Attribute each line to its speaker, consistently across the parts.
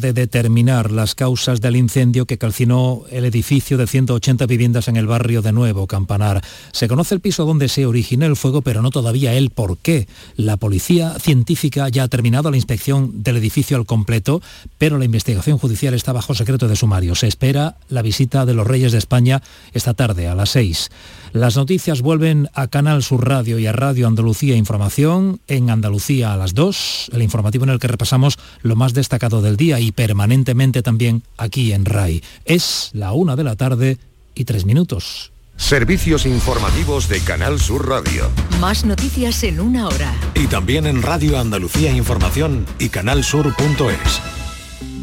Speaker 1: de determinar las causas del incendio que calcinó el edificio de 180 viviendas en el barrio de Nuevo Campanar. Se conoce el piso donde se originó el fuego, pero no todavía el por qué. La policía científica ya ha terminado la inspección del edificio al completo, pero la investigación judicial está bajo secreto de sumario. Se espera la visita de los Reyes de España esta tarde a las 6. Las noticias vuelven a Canal Sur Radio y a Radio Andalucía Información en Andalucía a las 2, el informativo en el que repasamos lo más destacado del día y permanentemente también aquí en RAI. Es la una de la tarde y tres minutos.
Speaker 2: Servicios informativos de Canal Sur Radio.
Speaker 3: Más noticias en una hora.
Speaker 2: Y también en Radio Andalucía Información y canalsur.es.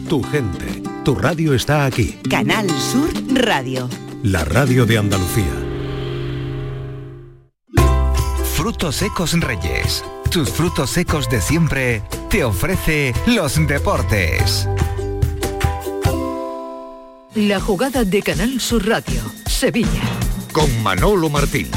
Speaker 2: Tu gente, tu radio está aquí.
Speaker 3: Canal Sur Radio.
Speaker 2: La radio de Andalucía.
Speaker 4: Frutos secos Reyes. Tus frutos secos de siempre te ofrece los deportes.
Speaker 3: La jugada de Canal Sur Radio, Sevilla.
Speaker 2: Con Manolo Martín.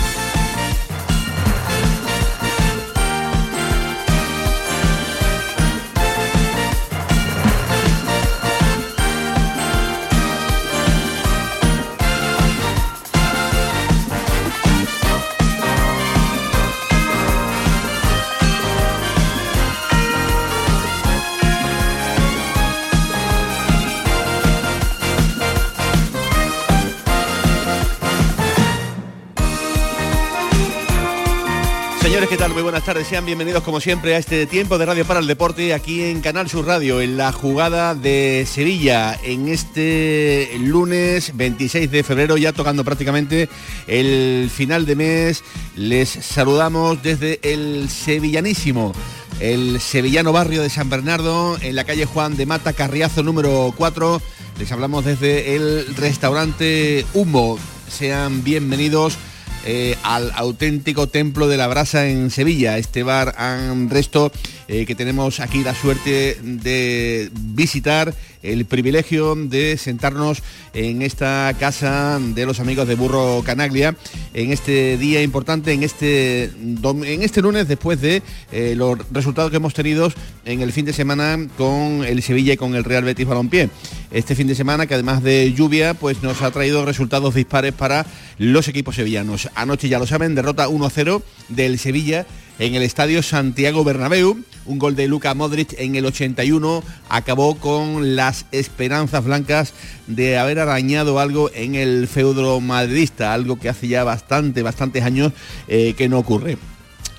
Speaker 5: Señores, ¿qué tal? Muy buenas tardes. Sean bienvenidos como siempre a este tiempo de Radio para el Deporte aquí en Canal Sur Radio, en la jugada de Sevilla, en este lunes 26 de febrero, ya tocando prácticamente el final de mes. Les saludamos desde el sevillanísimo, el sevillano barrio de San Bernardo, en la calle Juan de Mata, Carriazo número 4. Les hablamos desde el restaurante Humo. Sean bienvenidos eh, al auténtico templo de la brasa en Sevilla, este bar and resto eh, que tenemos aquí la suerte de visitar, el privilegio de sentarnos en esta casa de los amigos de Burro Canaglia, en este día importante, en este, en este lunes, después de eh, los resultados que hemos tenido en el fin de semana con el Sevilla y con el Real Betis Balompié. Este fin de semana que además de lluvia, pues nos ha traído resultados dispares para los equipos sevillanos. Anoche ya lo saben, derrota 1-0 del Sevilla en el estadio Santiago Bernabéu. Un gol de Luca Modric en el 81 acabó con las esperanzas blancas de haber arañado algo en el feudo madridista, algo que hace ya bastante, bastantes años eh, que no ocurre.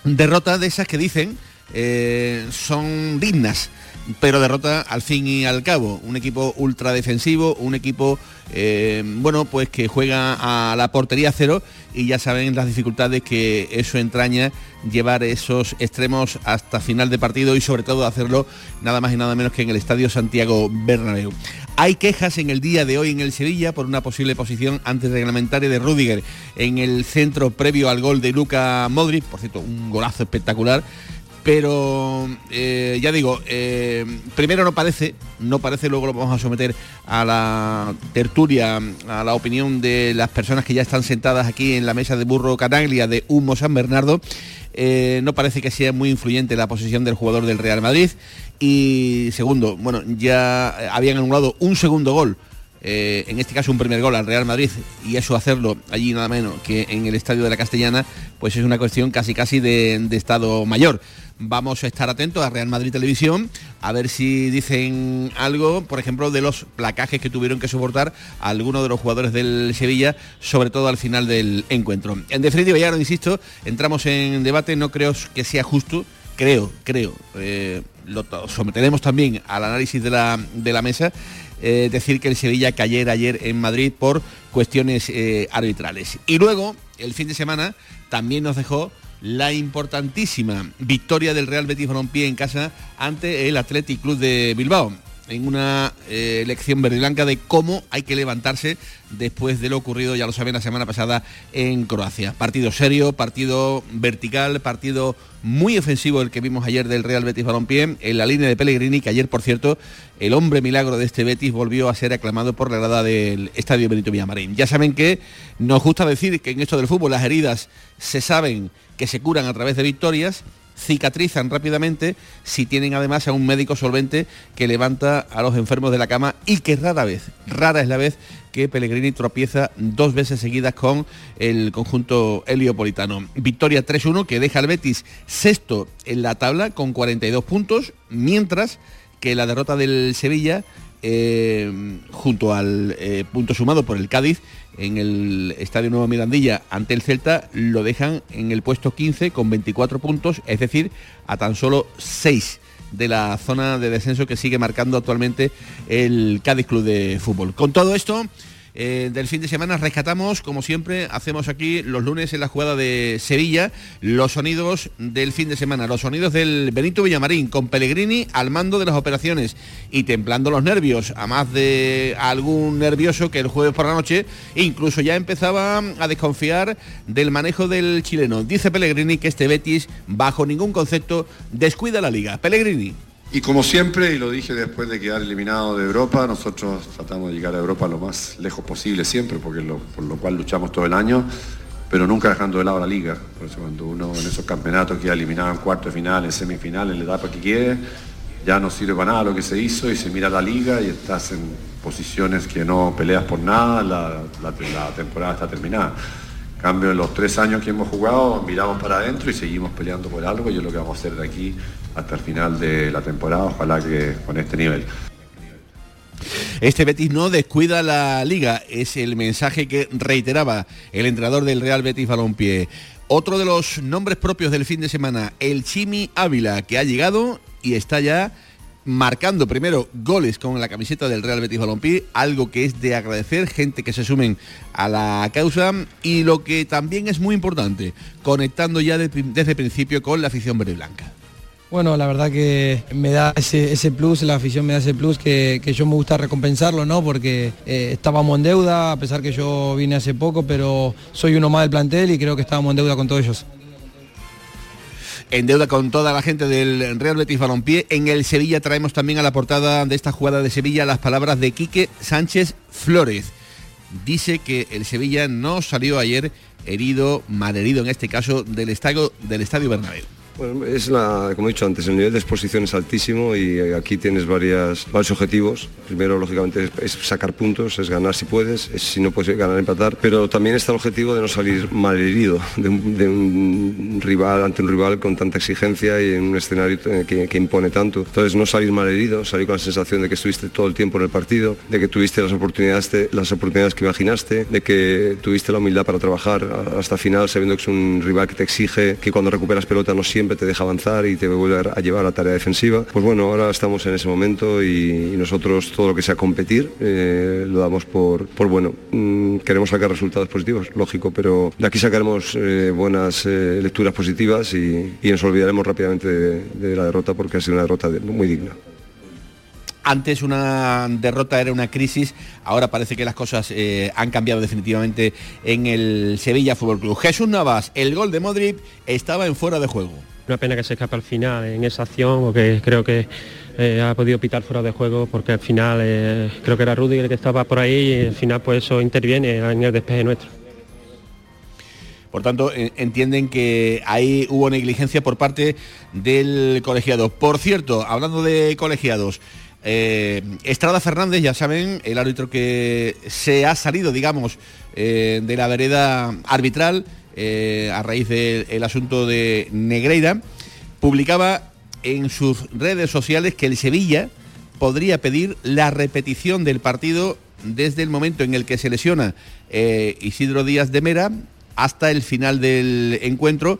Speaker 5: Derrotas de esas que dicen eh, son dignas pero derrota al fin y al cabo. Un equipo ultra defensivo, un equipo eh, bueno, pues que juega a la portería cero y ya saben las dificultades que eso entraña llevar esos extremos hasta final de partido y sobre todo hacerlo nada más y nada menos que en el Estadio Santiago Bernabéu. Hay quejas en el día de hoy en el Sevilla por una posible posición antirreglamentaria de Rudiger en el centro previo al gol de Luca Modric, por cierto, un golazo espectacular pero eh, ya digo, eh, primero no parece, no parece, luego lo vamos a someter a la tertulia, a la opinión de las personas que ya están sentadas aquí en la mesa de Burro Canaglia de Humo San Bernardo. Eh, no parece que sea muy influyente la posición del jugador del Real Madrid. Y segundo, bueno, ya habían anulado un segundo gol en este caso un primer gol al Real Madrid y eso hacerlo allí nada menos que en el estadio de la Castellana, pues es una cuestión casi casi de Estado mayor. Vamos a estar atentos a Real Madrid Televisión a ver si dicen algo, por ejemplo, de los placajes que tuvieron que soportar algunos de los jugadores del Sevilla, sobre todo al final del encuentro. En definitiva, ya lo insisto, entramos en debate, no creo que sea justo, creo, creo, eh, lo someteremos también al análisis de la, de la mesa, eh, decir que el Sevilla cayera ayer en Madrid por cuestiones eh, arbitrales. Y luego, el fin de semana, también nos dejó la importantísima victoria del Real Betis Balompié en casa ante el Athletic Club de Bilbao en una eh, lección verde blanca de cómo hay que levantarse después de lo ocurrido, ya lo saben, la semana pasada en Croacia. Partido serio, partido vertical, partido muy ofensivo el que vimos ayer del Real Betis Balompié en la línea de Pellegrini, que ayer, por cierto, el hombre milagro de este Betis volvió a ser aclamado por la grada del Estadio Benito Villamarín. Ya saben que nos gusta decir que en esto del fútbol las heridas se saben que se curan a través de victorias cicatrizan rápidamente si tienen además a un médico solvente que levanta a los enfermos de la cama y que rara vez, rara es la vez que Pellegrini tropieza dos veces seguidas con el conjunto heliopolitano. Victoria 3-1 que deja al Betis sexto en la tabla con 42 puntos, mientras que la derrota del Sevilla eh, junto al eh, punto sumado por el Cádiz en el Estadio Nuevo Mirandilla ante el Celta lo dejan en el puesto 15 con 24 puntos, es decir, a tan solo 6 de la zona de descenso que sigue marcando actualmente el Cádiz Club de Fútbol. Con todo esto, eh, del fin de semana rescatamos, como siempre, hacemos aquí los lunes en la jugada de Sevilla, los sonidos del fin de semana, los sonidos del Benito Villamarín, con Pellegrini al mando de las operaciones y templando los nervios, a más de algún nervioso que el jueves por la noche incluso ya empezaba a desconfiar del manejo del chileno. Dice Pellegrini que este Betis, bajo ningún concepto, descuida la liga. Pellegrini.
Speaker 6: Y como siempre, y lo dije después de quedar eliminado de Europa, nosotros tratamos de llegar a Europa lo más lejos posible siempre, porque por lo cual luchamos todo el año, pero nunca dejando de lado la liga. Por eso cuando uno en esos campeonatos queda eliminado en cuarto de final, en semifinal, en la etapa que quiere, ya no sirve para nada lo que se hizo y se mira la liga y estás en posiciones que no peleas por nada, la temporada está terminada cambio, en los tres años que hemos jugado, miramos para adentro y seguimos peleando por algo y es lo que vamos a hacer de aquí hasta el final de la temporada, ojalá que con este nivel.
Speaker 5: Este Betis no descuida la liga, es el mensaje que reiteraba el entrenador del Real Betis Balompié. Otro de los nombres propios del fin de semana, el Chimi Ávila, que ha llegado y está ya marcando primero goles con la camiseta del Real Betis Balompié, algo que es de agradecer, gente que se sumen a la causa y lo que también es muy importante, conectando ya desde el principio con la afición verde blanca.
Speaker 7: Bueno, la verdad que me da ese, plus, la afición me da ese plus que, yo me gusta recompensarlo, ¿no? Porque eh, estábamos en deuda, a pesar que yo vine hace poco, pero soy uno más del plantel y creo que estábamos en deuda con todos ellos
Speaker 5: en deuda con toda la gente del Real Betis Balompié. En el Sevilla traemos también a la portada de esta jugada de Sevilla las palabras de Quique Sánchez Flores. Dice que el Sevilla no salió ayer herido, malherido en este caso, del estadio, del estadio Bernabéu.
Speaker 8: Bueno, es la, como he dicho antes, el nivel de exposición es altísimo y aquí tienes varias, varios objetivos. Primero, lógicamente, es, sacar puntos, es ganar si puedes, si no puedes ganar, empatar, pero también está el objetivo de no salir mal herido de un, rival, ante un rival con tanta exigencia y en un escenario que, impone tanto. Entonces, no salir mal herido, salir con la sensación de que estuviste todo el tiempo en el partido, de que tuviste las oportunidades, las oportunidades que imaginaste, de que tuviste la humildad para trabajar hasta final, sabiendo que es un rival que te exige, que cuando recuperas pelota no siempre te deja avanzar y te vuelve a llevar a la tarea defensiva. Pues bueno, ahora estamos en ese momento y, nosotros todo lo que sea competir eh, lo damos por, bueno. Mm, queremos sacar resultados positivos, lógico, pero de aquí sacaremos eh, buenas eh, lecturas positivas y, nos olvidaremos rápidamente de la derrota porque ha sido una derrota muy digna.
Speaker 5: Antes una derrota era una crisis, ahora parece que las cosas han cambiado definitivamente en el Sevilla Fútbol Club. Jesús Navas, el gol de Modric estaba en fuera de juego.
Speaker 9: Una pena que se escape al final en esa acción, o que creo que eh, ha podido pitar fuera de juego, porque al final eh, creo que era Rudy el que estaba por ahí y al final pues eso interviene en el despeje nuestro.
Speaker 5: Por tanto, entienden que ahí hubo negligencia por parte del colegiado. Por cierto, hablando de colegiados, eh, Estrada Fernández, ya saben, el árbitro que se ha salido, digamos, de la vereda arbitral eh, a raíz del asunto de Negreira, publicaba en sus redes sociales que el Sevilla podría pedir la repetición del partido desde el momento en el que se lesiona Isidro Díaz de Mera hasta el final del encuentro,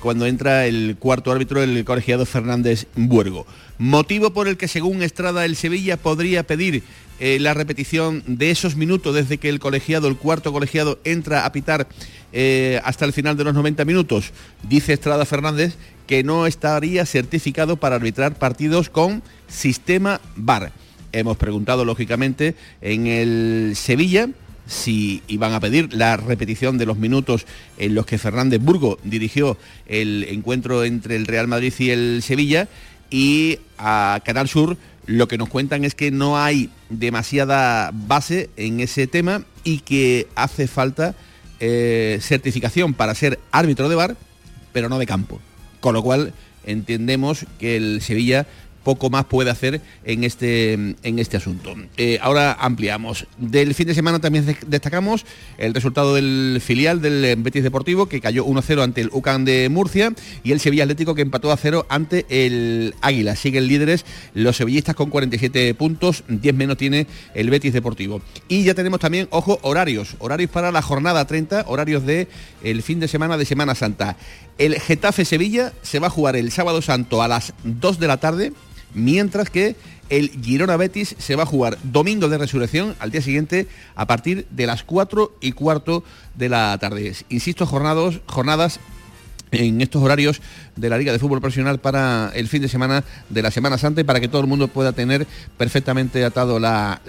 Speaker 5: cuando entra el cuarto árbitro, el colegiado Fernández Buergo. Motivo por el que según Estrada el Sevilla podría pedir eh, la repetición de esos minutos desde que el colegiado, el cuarto colegiado, entra a pitar eh, hasta el final de los 90 minutos. Dice Estrada Fernández que no estaría certificado para arbitrar partidos con sistema VAR. Hemos preguntado lógicamente en el Sevilla si iban a pedir la repetición de los minutos en los que Fernández Burgo dirigió el encuentro entre el Real Madrid y el Sevilla y a Canal Sur lo que nos cuentan es que no hay demasiada base en ese tema y que hace falta eh, certificación para ser árbitro de bar, pero no de campo. Con lo cual entendemos que el Sevilla poco más puede hacer en este, en este asunto. Eh, ahora ampliamos. Del fin de semana también destacamos el resultado del filial del Betis Deportivo, que cayó 1-0 ante el UCAN de Murcia, y el Sevilla Atlético, que empató a 0 ante el Águila. Siguen líderes los sevillistas con 47 puntos, 10 menos tiene el Betis Deportivo. Y ya tenemos también, ojo, horarios. Horarios para la jornada 30, horarios de el fin de semana de Semana Santa. El Getafe Sevilla se va a jugar el sábado santo a las 2 de la tarde mientras que el Girona Betis se va a jugar domingo de resurrección al día siguiente a partir de las 4 y cuarto de la tarde. Insisto, jornadas, jornadas en estos horarios de la Liga de Fútbol Profesional para el fin de semana de la Semana Santa y para que todo el mundo pueda tener perfectamente atado la,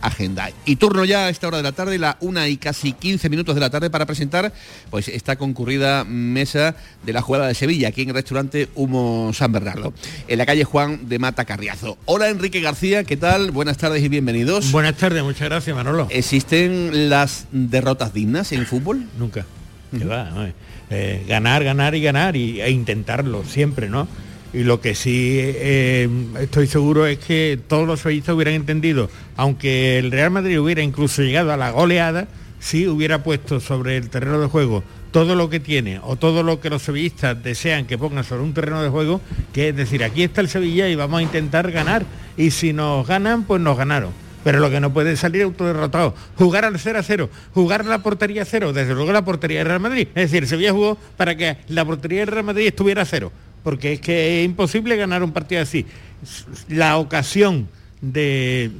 Speaker 5: agenda. Y turno ya a esta hora de la tarde, la una y casi 15 minutos de la tarde para presentar pues esta concurrida mesa de la jugada de Sevilla, aquí en el restaurante Humo San Bernardo, en la calle Juan de Mata Carriazo. Hola Enrique García, ¿qué tal? Buenas tardes y bienvenidos.
Speaker 10: Buenas tardes, muchas gracias Manolo.
Speaker 5: ¿Existen las derrotas dignas en fútbol?
Speaker 10: Nunca. Eh, ganar, ganar y ganar y, e intentarlo siempre, ¿no? Y lo que sí eh, estoy seguro es que todos los sevillistas hubieran entendido, aunque el Real Madrid hubiera incluso llegado a la goleada, si hubiera puesto sobre el terreno de juego todo lo que tiene o todo lo que los sevillistas desean que pongan sobre un terreno de juego, que es decir, aquí está el Sevilla y vamos a intentar ganar. Y si nos ganan, pues nos ganaron pero lo que no puede salir autoderrotado. Jugar al 0 a 0, jugar la portería a 0, desde luego la portería del Real Madrid. Es decir, Sevilla jugó para que la portería del Real Madrid estuviera a cero, porque es que es imposible ganar un partido así. La ocasión de,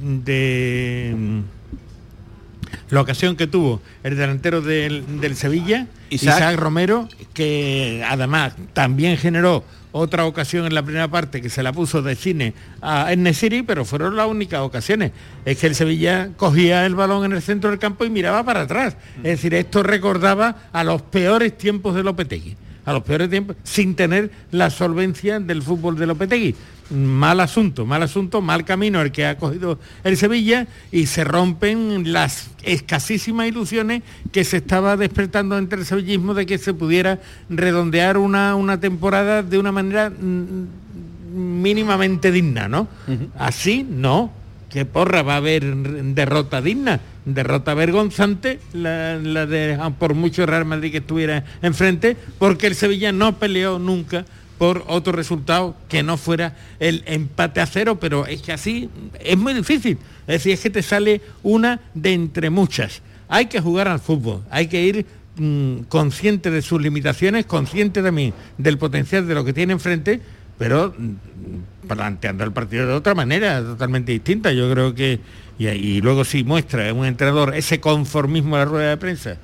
Speaker 10: la ocasión que tuvo el delantero del, Sevilla, Isaac Romero, que además también generó otra ocasión en la primera parte que se la puso de cine a Nesiri, pero fueron las únicas ocasiones. Es que el Sevilla cogía el balón en el centro del campo y miraba para atrás. Es decir, esto recordaba a los peores tiempos de Lopetegui a los peores tiempos, sin tener la solvencia del fútbol de Lopetegui mal asunto, mal asunto, mal camino el que ha cogido el Sevilla y se rompen las escasísimas ilusiones que se estaba despertando entre el sevillismo de que se pudiera redondear una, una temporada de una manera mm, mínimamente digna, ¿no? Así no, que porra va a haber derrota digna, derrota vergonzante, la, la de por mucho Real Madrid que estuviera enfrente, porque el Sevilla no peleó nunca por otro resultado que no fuera el empate a cero, pero es que así es muy difícil. Es decir, es que te sale una de entre muchas. Hay que jugar al fútbol, hay que ir mm, consciente de sus limitaciones, consciente también del potencial de lo que tiene enfrente, pero mm, planteando el partido de otra manera, totalmente distinta. Yo creo que, y, luego si muestra un entrenador ese conformismo a la rueda de prensa,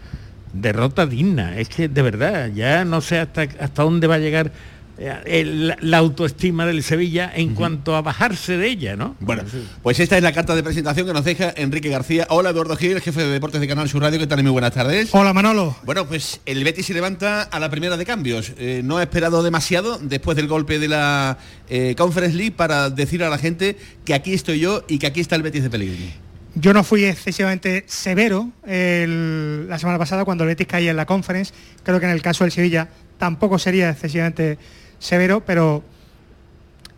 Speaker 10: derrota digna. Es que de verdad, ya no sé hasta, hasta dónde va a llegar eh, la autoestima del Sevilla en cuanto a bajarse de ella, ¿no?
Speaker 5: Bueno, pues esta es la carta de presentación que nos deja Enrique García. Hola Eduardo Gil, jefe de deportes de Canal Sur Radio, ¿qué tal? Muy buenas tardes.
Speaker 11: Hola Manolo.
Speaker 5: Bueno, pues el Betis se levanta a la primera de cambios. Eh, no ha esperado demasiado después del golpe de la eh, Conference League para decir a la gente que aquí estoy yo y que aquí está el Betis de Pellegrini.
Speaker 11: Yo no fui excesivamente severo la semana pasada cuando el Betis caía en la Conference. Creo que en el caso del Sevilla tampoco sería excesivamente severo, pero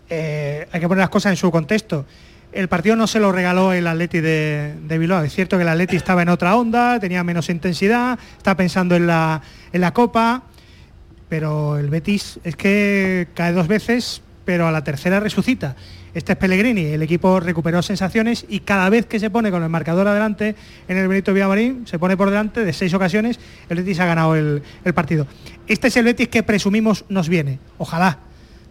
Speaker 11: eh, hay que poner las cosas en su contexto. El partido no se lo regaló el Atleti de, Bilbao. Es cierto que el Atleti estaba en otra onda, tenía menos intensidad, está pensando en la, en la Copa, pero el Betis es que cae dos veces, pero a la tercera resucita. Este es Pellegrini, el equipo recuperó sensaciones y cada vez que se pone con el marcador adelante en el Benito Villamarín, se pone por delante de seis ocasiones, el Betis ha ganado el, partido. Este es el Betis que presumimos nos viene, ojalá.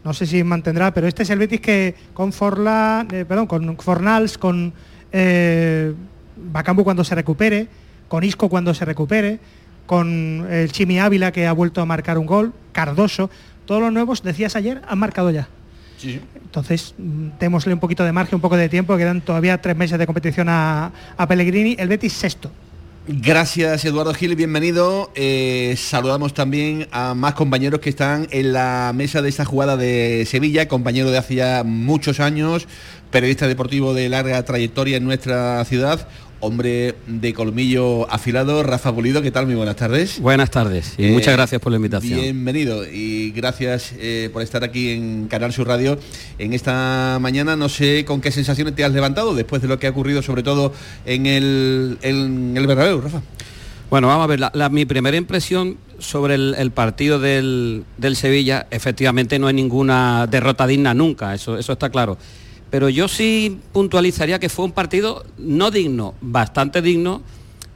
Speaker 11: No sé si mantendrá, pero este es el Betis que con Forla, eh, perdón, con Fornals, con eh, Bacambu cuando se recupere, con Isco cuando se recupere, con el Chimi Ávila que ha vuelto a marcar un gol, Cardoso, todos los nuevos, decías ayer, han marcado ya. Entonces, démosle un poquito de margen, un poco de tiempo, quedan todavía tres meses de competición a, Pellegrini, el Betis sexto.
Speaker 5: Gracias Eduardo Gil, bienvenido. Eh, saludamos también a más compañeros que están en la mesa de esta jugada de Sevilla, compañero de hace ya muchos años, periodista deportivo de larga trayectoria en nuestra ciudad. Hombre de colmillo afilado, Rafa Pulido, ¿qué tal? Muy buenas tardes.
Speaker 12: Buenas tardes y muchas gracias por la invitación.
Speaker 5: Bienvenido y gracias por estar aquí en Canal Sur Radio en esta mañana. No sé con qué sensaciones te has levantado después de lo que ha ocurrido, sobre todo en el, en el Bernabéu, Rafa.
Speaker 12: Bueno, vamos a ver, mi primera impresión sobre el, partido del, Sevilla, efectivamente no hay ninguna derrota digna nunca, eso, eso está claro. Pero yo sí puntualizaría que fue un partido no digno, bastante digno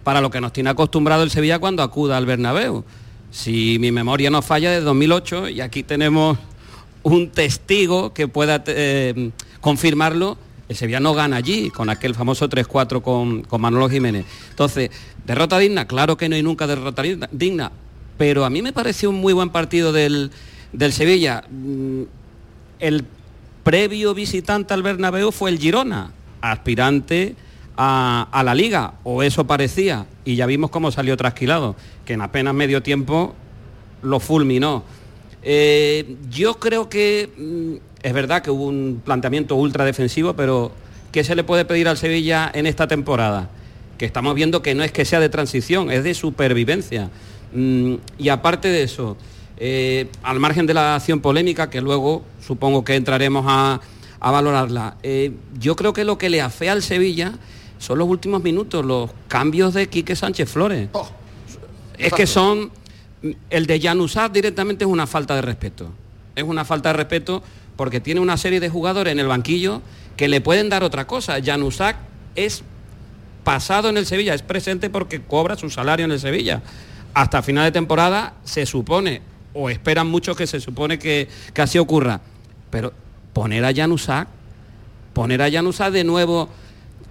Speaker 12: para lo que nos tiene acostumbrado el Sevilla cuando acuda al Bernabéu. Si mi memoria no falla, de 2008, y aquí tenemos un testigo que pueda eh, confirmarlo, el Sevilla no gana allí, con aquel famoso 3-4 con, con Manolo Jiménez. Entonces, derrota digna, claro que no hay nunca derrota digna, pero a mí me pareció un muy buen partido del, Sevilla. Mm, el previo visitante al Bernabéu fue el Girona, aspirante a, la liga, o eso parecía, y ya vimos cómo salió trasquilado, que en apenas medio tiempo lo fulminó. Eh, yo creo que mm, es verdad que hubo un planteamiento ultra defensivo, pero ¿qué se le puede pedir al Sevilla en esta temporada? Que estamos viendo que no es que sea de transición, es de supervivencia. Mm, y aparte de eso, eh, al margen de la acción polémica, que luego supongo que entraremos a, valorarla, eh, yo creo que lo que le afea al Sevilla son los últimos minutos, los cambios de Quique Sánchez Flores. Oh, es que son el de Januzaj directamente es una falta de respeto. Es una falta de respeto porque tiene una serie de jugadores en el banquillo que le pueden dar otra cosa. Januzaj es pasado en el Sevilla, es presente porque cobra su salario en el Sevilla. Hasta final de temporada se supone, o esperan muchos que se supone que, así ocurra. Pero poner a Januzaj, poner a Januzaj de nuevo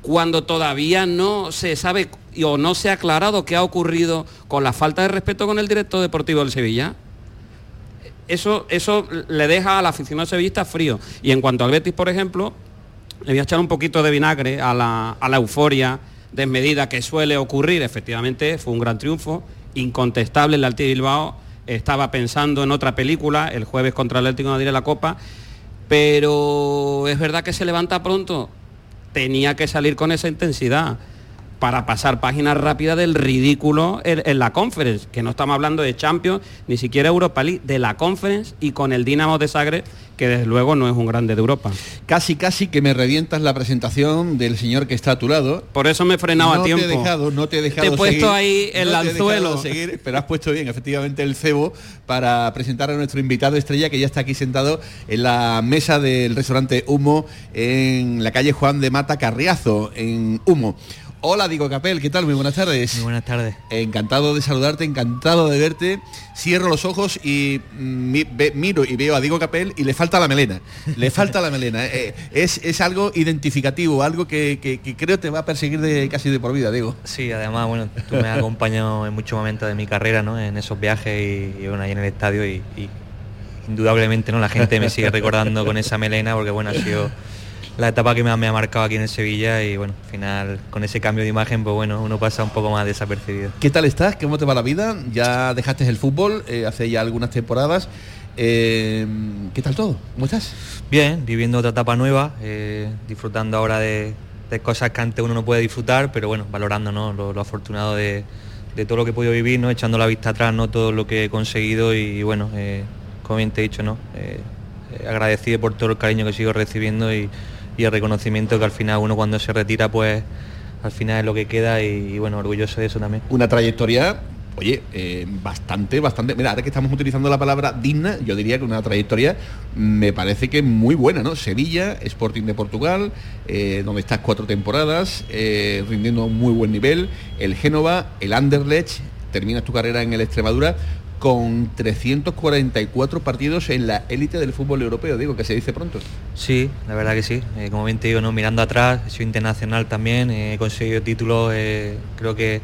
Speaker 12: cuando todavía no se sabe o no se ha aclarado qué ha ocurrido con la falta de respeto con el director deportivo del Sevilla. Eso, eso le deja al aficionado sevillista frío. Y en cuanto al Betis, por ejemplo, le voy a echar un poquito de vinagre a la, a la euforia desmedida que suele ocurrir. Efectivamente, fue un gran triunfo, incontestable el Alti Bilbao. Estaba pensando en otra película, el jueves contra el Atlético de Madrid en la Copa, pero es verdad que se levanta pronto. Tenía que salir con esa intensidad para pasar páginas rápidas del ridículo en, la conference, que no estamos hablando de Champions, ni siquiera Europa League, de la conference y con el Dinamo de Zagreb, que desde luego no es un grande de Europa.
Speaker 5: Casi, casi que me revientas la presentación del señor que está a tu lado.
Speaker 12: Por eso me he frenado
Speaker 5: a
Speaker 12: tiempo.
Speaker 5: Te he dejado, no te he dejado
Speaker 12: Te he puesto ahí el anzuelo.
Speaker 5: Seguir, pero has puesto bien, efectivamente, el cebo para presentar a nuestro invitado estrella que ya está aquí sentado en la mesa del restaurante Humo en la calle Juan de Mata Carriazo, en Humo. Hola, Diego Capel, ¿qué tal? Muy buenas tardes.
Speaker 13: Muy buenas tardes.
Speaker 5: Encantado de saludarte, encantado de verte. Cierro los ojos y miro y veo a Diego Capel y le falta la melena. Le falta la melena. Eh, es, algo identificativo, algo que, creo te va a perseguir de, casi de por vida, Diego.
Speaker 13: Sí, además, bueno, tú me has acompañado en muchos momentos de mi carrera, ¿no? En esos viajes y, bueno, ahí en el estadio y, y indudablemente, ¿no? La gente me sigue recordando con esa melena porque, bueno, ha sido la etapa que me ha, marcado aquí en el Sevilla y bueno, al final con ese cambio de imagen, pues bueno, uno pasa un poco más desapercibido.
Speaker 5: ¿Qué tal estás? ¿Cómo te va la vida? Ya dejaste el fútbol eh, hace ya algunas temporadas. Eh, ¿Qué tal todo? ¿Cómo estás?
Speaker 13: Bien, viviendo otra etapa nueva, eh, disfrutando ahora de, cosas que antes uno no puede disfrutar, pero bueno, valorando lo, afortunado de, todo lo que he podido vivir, ¿no? echando la vista atrás, ¿no? todo lo que he conseguido y, bueno, como bien te he dicho, ¿no? agradecido por todo el cariño que sigo recibiendo y, y el reconocimiento que al final uno cuando se retira pues al final es lo que queda y, bueno, orgulloso de eso también.
Speaker 5: Una trayectoria oye, eh, bastante, bastante. Mira, ahora que estamos utilizando la palabra digna, yo diría que una trayectoria me parece que muy buena, ¿no? Sevilla, Sporting de Portugal, eh, donde estás cuatro temporadas, eh, rindiendo un muy buen nivel, el Génova, el Anderlecht, terminas tu carrera en el Extremadura con 344 partidos en la élite del fútbol europeo, digo, que se dice pronto.
Speaker 13: Sí, la verdad que sí. Eh, como bien te digo, ¿no? mirando atrás, he sido internacional también, he conseguido títulos, eh, creo que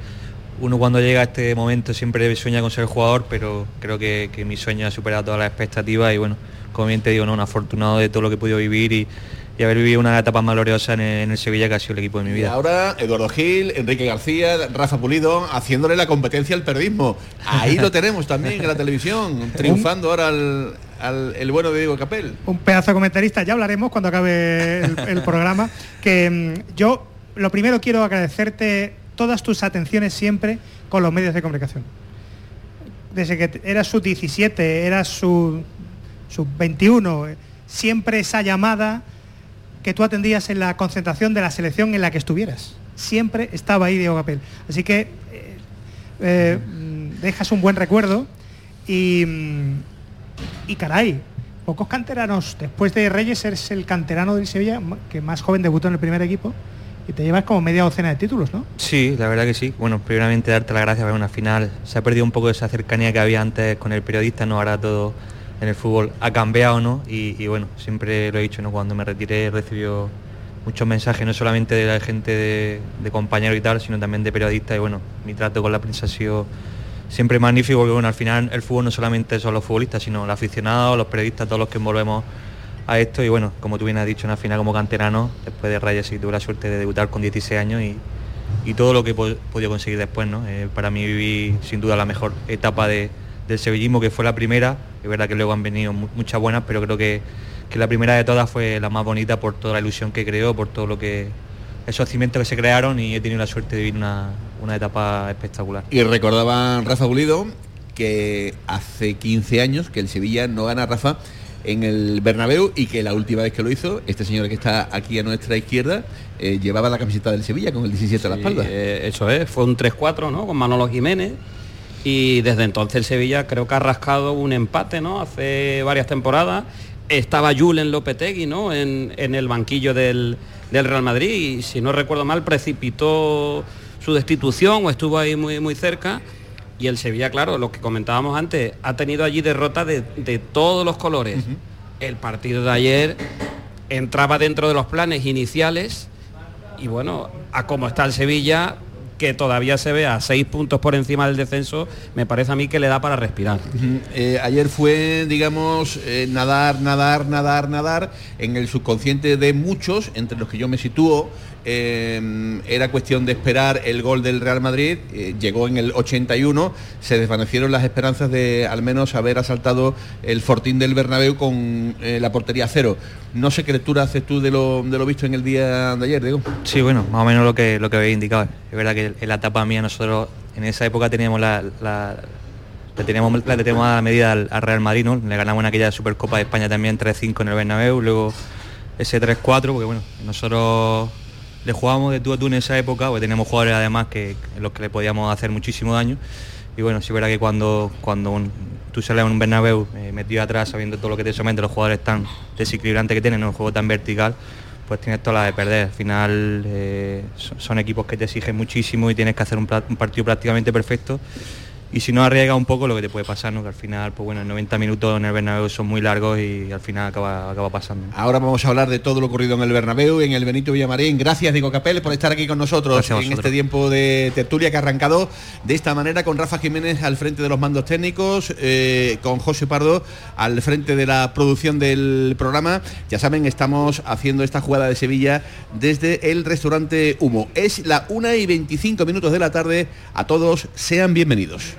Speaker 13: uno cuando llega a este momento siempre sueña con ser jugador, pero creo que, mi sueño ha superado todas las expectativas y bueno, como bien te digo, ¿no? un afortunado de todo lo que he podido vivir y, y haber vivido una etapa más gloriosa en el, Sevilla que ha sido el equipo de mi vida.
Speaker 5: Y ahora Eduardo Gil, Enrique García, Rafa Pulido, haciéndole la competencia al periodismo. Ahí lo tenemos también en la televisión, triunfando ahora al, el bueno de Diego Capel.
Speaker 11: Un pedazo de comentarista, ya hablaremos cuando acabe el, programa, que mm, yo lo primero quiero agradecerte todas tus atenciones siempre con los medios de comunicación. Desde que eras su 17, eras su, su 21, siempre esa llamada que tú atendías en la concentración de la selección en la que estuvieras. Siempre estaba ahí Diego Capel. Así que eh, eh, dejas un buen recuerdo y, y caray, pocos canteranos. Después de Reyes eres el canterano del Sevilla que más joven debutó en el primer equipo y te llevas como media docena de títulos, ¿no?
Speaker 13: Sí, la verdad que sí. Bueno, primeramente darte las gracias por una final. Se ha perdido un poco esa cercanía que había antes con el periodista, no ahora todo en el fútbol ha cambiado, ¿no? Y, bueno, siempre lo he dicho, ¿no? Cuando me retiré recibió muchos mensajes, no solamente de la gente de, compañeros y tal, sino también de periodistas. Y bueno, mi trato con la prensa ha sido siempre magnífico, porque bueno, al final el fútbol no solamente son los futbolistas, sino los aficionados, los periodistas, todos los que envolvemos a esto. Y bueno, como tú bien has dicho, en la final como canterano, después de Reyes y tuve la suerte de debutar con 16 años y, todo lo que he podido conseguir después, ¿no? Eh, para mí viví sin duda la mejor etapa de, del sevillismo, que fue la primera. Es verdad que luego han venido muchas buenas, pero creo que, que la primera de todas fue la más bonita por toda la ilusión que creó, por todo lo que esos cimientos que se crearon y he tenido la suerte de vivir una, una etapa espectacular.
Speaker 5: Y recordaba Rafa Bulido que hace 15 años que el Sevilla no gana Rafa en el Bernabéu y que la última vez que lo hizo, este señor que está aquí a nuestra izquierda, eh, llevaba la camiseta del Sevilla con el 17 a la espalda.
Speaker 12: Eh, eso es, fue un 3-4, ¿no? Con Manolo Jiménez. Y desde entonces el Sevilla creo que ha rascado un empate, ¿no? Hace varias temporadas. Estaba Julen Lopetegui, ¿no? En, en el banquillo del, del Real Madrid y si no recuerdo mal precipitó su destitución o estuvo ahí muy, muy cerca. Y el Sevilla, claro, lo que comentábamos antes, ha tenido allí derrota de, todos los colores. El partido de ayer entraba dentro de los planes iniciales y bueno, a cómo está el Sevilla, que todavía se ve a seis puntos por encima del descenso, me parece a mí que le da para respirar.
Speaker 5: Eh, ayer fue, digamos, eh, nadar, nadar, nadar, nadar en el subconsciente de muchos, entre los que yo me sitúo, eh, era cuestión de esperar el gol del Real Madrid, llegó en el 81, se desvanecieron las esperanzas de al menos haber asaltado el fortín del Bernabéu con la portería cero. No sé qué lectura haces tú de lo, de lo visto en el día de ayer, Diego.
Speaker 13: Sí, bueno, más o menos lo que, lo que había indicado. Es verdad que en la etapa mía nosotros en esa época teníamos la, le teníamos, la teníamos a medida al, Real Madrid, ¿no? Le ganamos en aquella Supercopa de España también 3-5 en el Bernabéu, luego ese 3-4, porque bueno, nosotros le jugábamos de tú a tú en esa época, porque teníamos jugadores además que en los que le podíamos hacer muchísimo daño. Y bueno, sí verdad que cuando, cuando tú sales en un Bernabéu eh, metido atrás, sabiendo todo lo que te somete, los jugadores tan desequilibrantes que tienen, un juego tan vertical, pues tienes toda la de perder. Al final eh, son, equipos que te exigen muchísimo y tienes que hacer un partido prácticamente perfecto y si no arriesga un poco lo que te puede pasar, ¿no? que al final, pues bueno, 90 minutos en el Bernabéu son muy largos y al final acaba, acaba pasando.
Speaker 5: Ahora vamos a hablar de todo lo ocurrido en el Bernabéu, en el Benito Villamarín. Gracias, Diego Capel, por estar aquí con nosotros en este tiempo de tertulia que ha arrancado de esta manera con Rafa Jiménez al frente de los mandos técnicos, eh, con José Pardo al frente de la producción del programa. Ya saben, estamos haciendo esta jugada de Sevilla desde el restaurante Humo. Es la 1 y 25 minutos de la tarde. A todos, sean bienvenidos.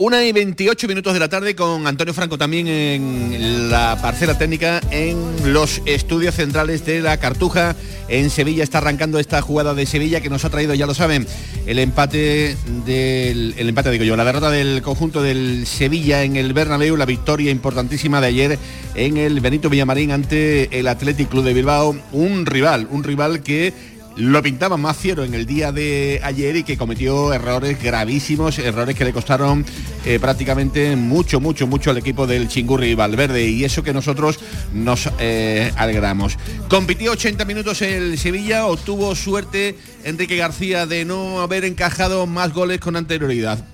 Speaker 5: Una y 28 minutos de la tarde con Antonio Franco también en la parcela técnica en los estudios centrales de la Cartuja en Sevilla. Está arrancando esta jugada de Sevilla que nos ha traído, ya lo saben, el empate del el empate digo yo, la derrota del conjunto del Sevilla en el Bernabéu, la victoria importantísima de ayer en el Benito Villamarín ante el Athletic Club de Bilbao, un rival, un rival que lo pintaba más fiero en el día de ayer y que cometió errores gravísimos, errores que le costaron eh, prácticamente mucho, mucho, mucho al equipo del Chingurri Valverde y eso que nosotros nos eh, alegramos. Compitió 80 minutos el Sevilla, obtuvo suerte Enrique García de no haber encajado más goles con anterioridad.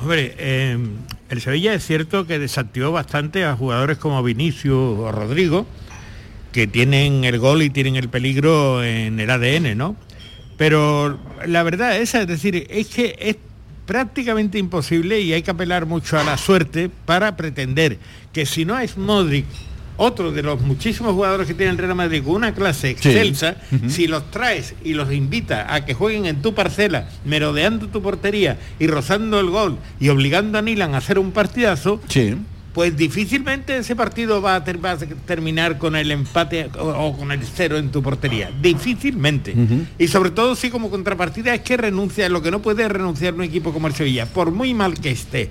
Speaker 10: Hombre, eh, el Sevilla es cierto que desactivó bastante a jugadores como Vinicius o Rodrigo, que tienen el gol y tienen el peligro en el ADN, ¿no? Pero la verdad es, es decir, es que es prácticamente imposible y hay que apelar mucho a la suerte para pretender que si no es Modric, otro de los muchísimos jugadores que tiene el Real Madrid con una clase excelsa, si los traes y los invita a que jueguen en tu parcela, merodeando tu portería y rozando el gol y obligando a Nilan a hacer un partidazo, pues difícilmente ese partido va a, ter- va a terminar con el empate o, o con el cero en tu portería. Difícilmente. Y sobre todo si como contrapartida es que renuncia, lo que no puede renunciar un equipo como el Sevilla, por muy mal que esté.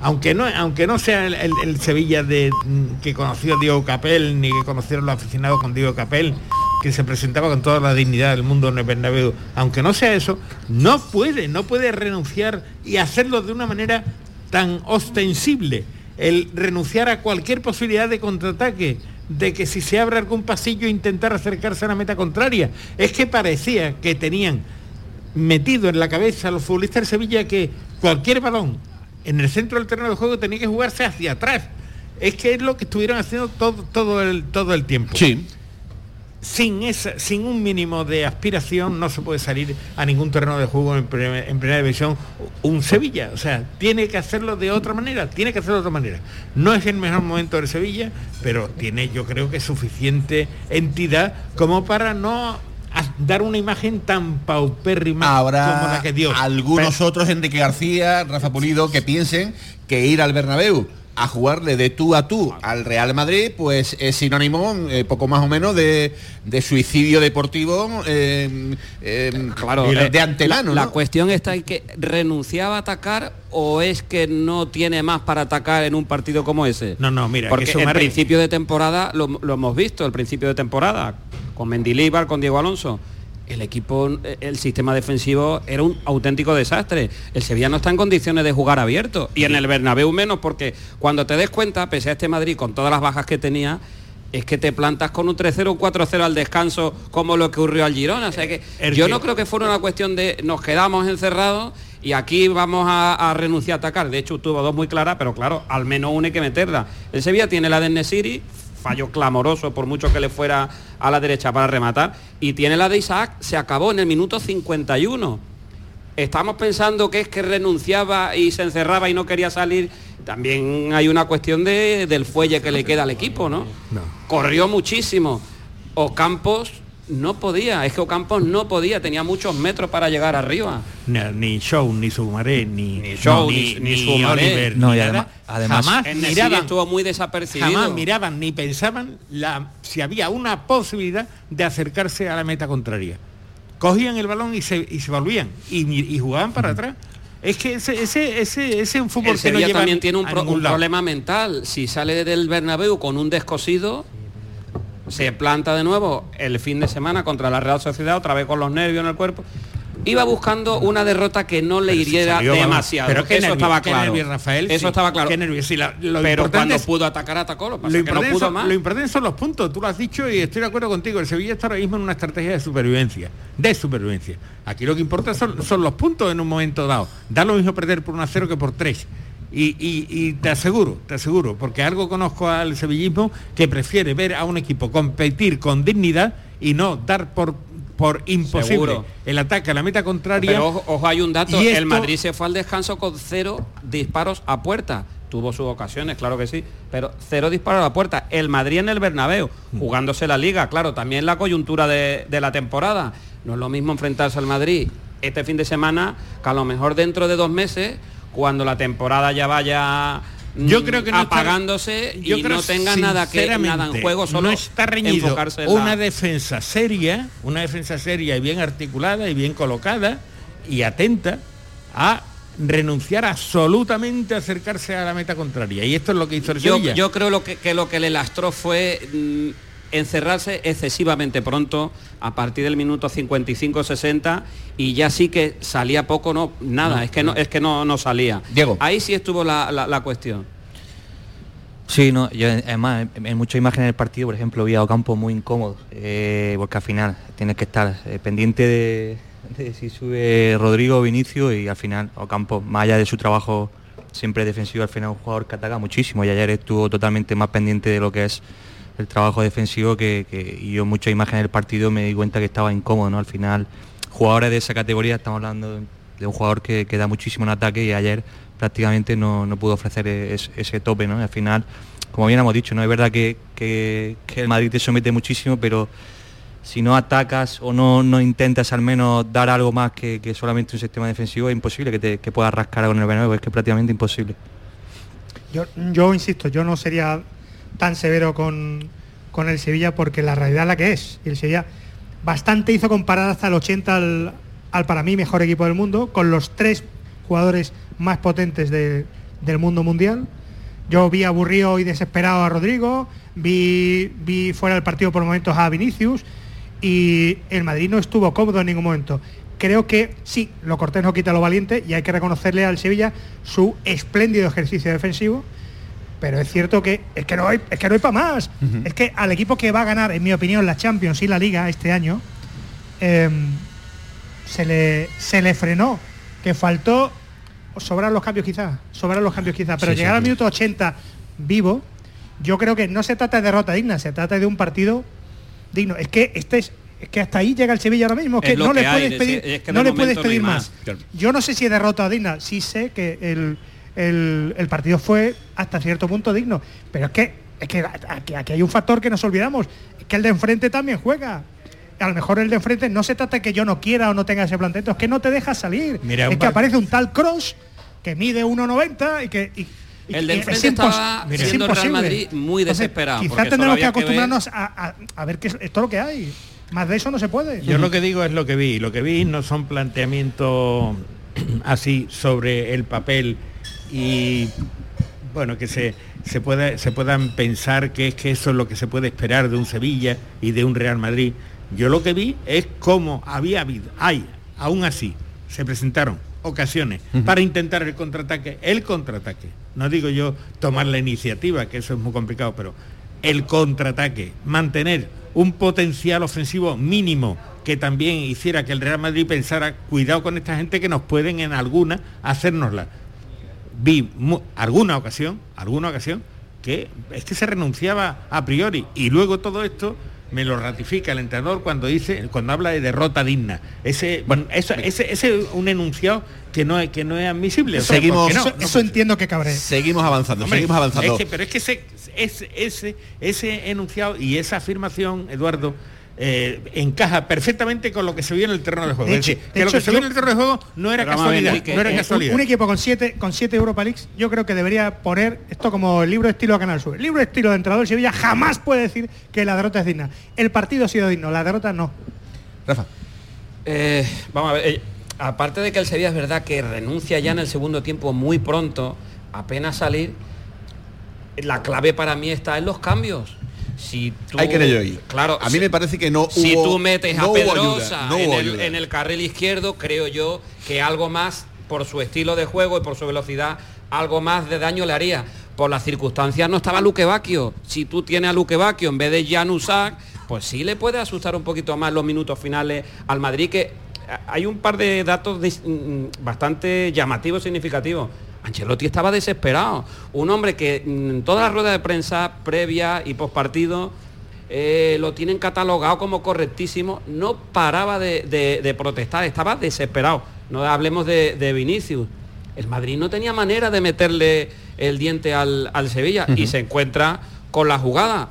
Speaker 10: Aunque no, aunque no sea el, el- el Sevilla de, mm, que conoció Diego Capel, ni que conocieron los aficionados con Diego Capel, que se presentaba con toda la dignidad del mundo en el Bernabéu, aunque no sea eso, no puede, no puede renunciar y hacerlo de una manera tan ostensible el renunciar a cualquier posibilidad de contraataque, de que si se abre algún pasillo intentar acercarse a la meta contraria. Es que parecía que tenían metido en la cabeza a los futbolistas de Sevilla que cualquier balón en el centro del terreno de juego tenía que jugarse hacia atrás. Es que es lo que estuvieron haciendo todo, todo, el, todo el tiempo.
Speaker 5: Sí.
Speaker 10: Sin, esa, sin un mínimo de aspiración no se puede salir a ningún terreno de juego en, primer- en primera división un Sevilla. O sea, tiene que hacerlo de otra manera, tiene que hacerlo de otra manera. No es el mejor momento del Sevilla, pero tiene yo creo que suficiente entidad como para no dar una imagen tan paupérrima
Speaker 5: Habrá
Speaker 10: como la que dio.
Speaker 5: algunos otros, Enrique García, Rafa Pulido, que piensen que ir al Bernabéu a jugarle de tú a tú al Real Madrid, pues es sinónimo, eh, poco más o menos, de, de suicidio deportivo eh, eh,
Speaker 12: Claro,
Speaker 5: de, de antemano.
Speaker 12: La,
Speaker 5: ¿no?
Speaker 12: la cuestión está en que renunciaba a atacar o es que no tiene más para atacar en un partido como ese.
Speaker 10: No, no, mira,
Speaker 12: Porque
Speaker 10: sumar-
Speaker 12: principio de temporada lo, lo hemos visto, el principio de temporada, con Mendilíbar, con Diego Alonso. El equipo, eh, el sistema defensivo era un auténtico desastre. El Sevilla no está en condiciones de jugar abierto. Y en el Bernabéu menos, porque cuando te des cuenta, pese a este Madrid, con todas las bajas que tenía, es que te plantas con un 3-0, un 4-0 al descanso, como lo que ocurrió al Girona. O sea que
Speaker 10: El
Speaker 12: yo
Speaker 10: que-
Speaker 12: no creo que fuera una cuestión de nos quedamos encerrados y aquí vamos a, a renunciar a atacar. De hecho, tuvo dos muy claras, pero claro, al menos una hay que meterla. El Sevilla tiene la de Nesiri, fallo clamoroso por mucho que le fuera a la derecha para rematar, y tiene la de Isaac, se acabó en el minuto 51. Estamos pensando que es que renunciaba y se encerraba y no quería salir. También hay una cuestión de- del fuelle que le queda al equipo, ¿no? Corrió muchísimo. Ocampos no podía, es que Ocampos no podía, tenía muchos metros para llegar arriba.
Speaker 10: Ni, ni Show, ni Sumaré, ni, ni
Speaker 12: Show, ni- ni.
Speaker 10: Oliver,
Speaker 12: No,
Speaker 10: ni
Speaker 12: y además- además-
Speaker 10: jamás
Speaker 12: En
Speaker 10: miraban,
Speaker 12: estuvo muy desapercibido.
Speaker 10: Jamás miraban ni pensaban la, si había una posibilidad de acercarse a la meta contraria. Cogían el balón y se, y se volvían y, y jugaban para atrás. Es que ese, ese, ese, ese es un fútbol
Speaker 12: El
Speaker 10: que no lleva
Speaker 12: también tiene un, pro- un problema mental. Si sale del Bernabéu con un descosido, se planta de nuevo el fin de semana contra la Real Sociedad, otra vez con los nervios en el cuerpo. Iba buscando una derrota que no le hiriera demasiado.
Speaker 10: Pero que
Speaker 12: eso
Speaker 10: nervio,
Speaker 12: estaba claro.
Speaker 10: nervio, Rafael,
Speaker 12: eso
Speaker 10: sí,
Speaker 12: estaba claro.
Speaker 10: sí, la- lo
Speaker 12: pero cuando
Speaker 10: es-
Speaker 12: pudo atacar, atacó. Lo
Speaker 10: Lo
Speaker 12: que no pudo
Speaker 10: son,
Speaker 12: más.
Speaker 10: lo importante son los puntos, tú lo has dicho y estoy de acuerdo contigo. El Sevilla está ahora mismo en una estrategia de supervivencia, de supervivencia. Aquí lo que importa son, son los puntos en un momento dado. Da lo mismo perder por 1 0 que por 3. Y, y- y te aseguro, te aseguro, porque algo conozco al sevillismo que prefiere ver a un equipo competir con dignidad y no dar por, por imposible
Speaker 12: Seguro.
Speaker 10: el ataque a la meta contraria.
Speaker 12: Pero ojo, ojo, hay un dato, el Madrid se fue al descanso con cero disparos a puerta. Tuvo sus ocasiones, claro que sí, pero cero disparos a la puerta. El Madrid en el Bernabéu,
Speaker 10: Mm.
Speaker 12: jugándose la liga, claro, también la coyuntura de, de la temporada. No es lo mismo enfrentarse al Madrid este fin de semana que a lo mejor dentro de dos meses, cuando la temporada ya vaya mm,
Speaker 10: Yo creo que no está-
Speaker 12: apagándose
Speaker 10: yo
Speaker 12: y
Speaker 10: creo
Speaker 12: no tenga nada que nada en juego, solo
Speaker 10: no está reñido
Speaker 12: enfocarse en
Speaker 10: una
Speaker 12: la-
Speaker 10: defensa seria, una defensa seria y bien articulada y bien colocada y atenta a renunciar absolutamente a acercarse a la meta contraria. Y esto es lo que hizo el
Speaker 12: Yo,
Speaker 10: Sevilla.
Speaker 12: yo creo lo que, que lo que le lastró fue mm, encerrarse excesivamente pronto a partir del minuto 55-60 y ya sí que salía poco, no, nada,
Speaker 5: No,
Speaker 12: es que no, es que no, no salía.
Speaker 5: Diego.
Speaker 12: Ahí sí estuvo la, la- la cuestión.
Speaker 13: Sí, no, yo además en, muchas imágenes del partido, por ejemplo, vi a Ocampo muy incómodo, eh, porque al final tienes que estar eh, pendiente de, de si sube Rodrigo o Vinicio y al final Ocampo, más allá de su trabajo siempre defensivo, al final es un jugador que ataca muchísimo y ayer estuvo totalmente más pendiente de lo que es el trabajo defensivo que, yo muchas imágenes del partido me di cuenta que estaba incómodo, ¿no? Al final, jugadores de esa categoría, estamos hablando de un jugador que, da muchísimo en ataque y ayer prácticamente no, no pudo ofrecer es- ese tope, ¿no? Y al final, como bien hemos dicho, ¿no? Es verdad que, que- el Madrid te somete muchísimo, pero si no atacas o no, no intentas al menos dar algo más que, que solamente un sistema defensivo, es imposible que, te, que puedas rascar con el Bernabéu, es que es prácticamente imposible.
Speaker 11: Yo, yo insisto, yo no sería tan severo con, con el Sevilla porque la realidad es la que es. Y el Sevilla bastante hizo comparar hasta el 80 al, para mí mejor equipo del mundo, con los tres jugadores más potentes de- del mundo mundial. Yo vi aburrido y desesperado a Rodrigo, vi, vi fuera del partido por momentos a Vinicius y el Madrid no estuvo cómodo en ningún momento. Creo que sí, lo cortés no quita lo valiente y hay que reconocerle al Sevilla su espléndido ejercicio defensivo, pero es cierto que es que no hay, es que no hay para más. Es que al equipo que va a ganar, en mi opinión, la Champions y la Liga este año, em, se, le, se le frenó, que faltó, sobran los cambios quizás, sobran los cambios quizás, pero
Speaker 5: Sí, sí,
Speaker 11: llegar al minuto 80 vivo, yo creo que no se trata de derrota digna, se trata de un partido digno. Es que este es, es que hasta ahí llega el Sevilla ahora mismo, es que no le puedes
Speaker 12: de-
Speaker 11: pedir,
Speaker 12: es que de
Speaker 11: no le puedes pedir
Speaker 12: más.
Speaker 11: más. Yo no sé si es derrota digna, sí sé que el, el- el partido fue hasta cierto punto digno, pero es que, es que aquí, aquí hay un factor que nos olvidamos, es que el de enfrente también juega. A lo mejor el de enfrente no se trata de que yo no quiera o no tenga ese planteamiento, es que no te deja salir.
Speaker 10: Mira,
Speaker 11: es que aparece un tal Cross que mide 1,90 y que... y- y
Speaker 12: El de enfrente
Speaker 11: es
Speaker 12: estaba
Speaker 11: es
Speaker 12: siendo el Real. Madrid muy
Speaker 11: Entonces,
Speaker 12: desesperado,
Speaker 11: Quizá
Speaker 12: porque
Speaker 11: tendremos que
Speaker 12: había que ver-
Speaker 11: acostumbrarnos a, a- a ver qué es todo lo que hay. Más de eso no se puede.
Speaker 10: Yo lo que digo es lo que vi. Lo que vi no son planteamientos así sobre el papel y bueno que se, se, pueda- se puedan pensar que es que eso es lo que se puede esperar de un Sevilla y de un Real Madrid. Yo lo que vi es cómo había habido, hay, aún así, se presentaron ocasiones para intentar el contraataque, el contraataque. No digo yo tomar la iniciativa, que eso es muy complicado, pero el contraataque, mantener un potencial ofensivo mínimo que también hiciera que el Real Madrid pensara, cuidado con esta gente que nos pueden en alguna hacérnosla. Vi alguna ocasión, alguna ocasión, que es que se renunciaba a priori. Y luego todo esto me lo ratifica el entrenador cuando dice, cuando habla de derrota digna. Ese, eso, ese, ese es un enunciado que no es, que no es admisible.
Speaker 5: Seguimos-.
Speaker 11: Eso, entiendo que cabré.
Speaker 5: Seguimos avanzando,
Speaker 10: Hombre,
Speaker 5: seguimos avanzando.
Speaker 10: es que- pero es que ese, ese, ese, ese enunciado y esa afirmación, Eduardo, eh, encaja perfectamente con lo que se vio en el terreno de juego.
Speaker 11: De
Speaker 10: es decir,
Speaker 11: de
Speaker 10: que lo que se vio
Speaker 11: yo-
Speaker 10: en el terreno de juego no era
Speaker 12: ver,
Speaker 10: casualidad.
Speaker 12: Enrique,
Speaker 10: no era
Speaker 11: Eh, un-
Speaker 10: casualidad.
Speaker 11: Un, equipo con siete con siete Europa Leagues, yo creo que debería poner esto como el libro estilo a Canal Sur. El libro estilo de entrenador Sevilla jamás puede decir que la derrota es digna. El partido ha sido digno, la derrota no.
Speaker 5: Rafa.
Speaker 12: Eh, vamos a ver, eh, aparte de que el Sevilla es verdad que renuncia ya en el segundo tiempo muy pronto, apenas salir, la clave para mí está en los cambios. Si tú,
Speaker 5: Hay que leer hoy.
Speaker 12: Claro,
Speaker 5: a mí me parece que no
Speaker 12: si tú metes
Speaker 5: no
Speaker 12: a Pedrosa
Speaker 5: ayuda, no
Speaker 12: en, el,
Speaker 5: ayuda.
Speaker 12: en el carril izquierdo, creo yo que algo más por su estilo de juego y por su velocidad, algo más de daño le haría. Por las circunstancias no estaba Luque Bacchio. Si tú tienes a Luque Bacchio en vez de Jan Usac, pues sí le puede asustar un poquito más los minutos finales al Madrid que hay un par de datos dis- mm, bastante llamativos, significativos. Ancelotti estaba desesperado. Un hombre que mm, en todas las ruedas de prensa previa y postpartido eh, lo tienen catalogado como correctísimo, no paraba de, de- de protestar, estaba desesperado. No hablemos de, de Vinicius. El Madrid no tenía manera de meterle el diente al, al Sevilla y se encuentra con la jugada.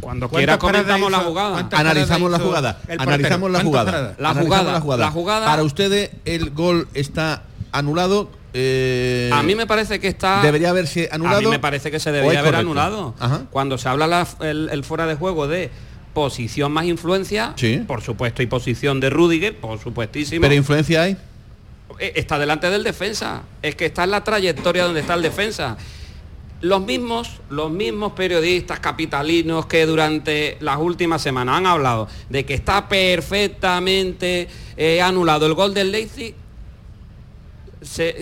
Speaker 12: Cuando
Speaker 5: ¿Cuántas
Speaker 12: quiera comentamos la jugada.
Speaker 5: Analizamos la jugada. Analizamos la jugada,
Speaker 12: la jugada.
Speaker 5: la jugada- Para ustedes el gol está anulado. Eh,
Speaker 12: A mí me parece que está...
Speaker 5: Debería haberse anulado.
Speaker 12: A mí me parece que se
Speaker 5: ¿o es
Speaker 12: debería haber
Speaker 5: correcto?
Speaker 12: anulado.
Speaker 5: Ajá.
Speaker 12: Cuando se habla la- el, el fuera de juego de posición más influencia,
Speaker 5: Sí.
Speaker 12: por supuesto, y posición de Rudiger, por supuestísimo.
Speaker 5: Pero influencia hay.
Speaker 12: Eh, está delante del defensa. Es que está en la trayectoria donde está el defensa. Los mismos, los mismos periodistas capitalinos que durante las últimas semanas han hablado de que está perfectamente eh, anulado el gol del Leipzig, se-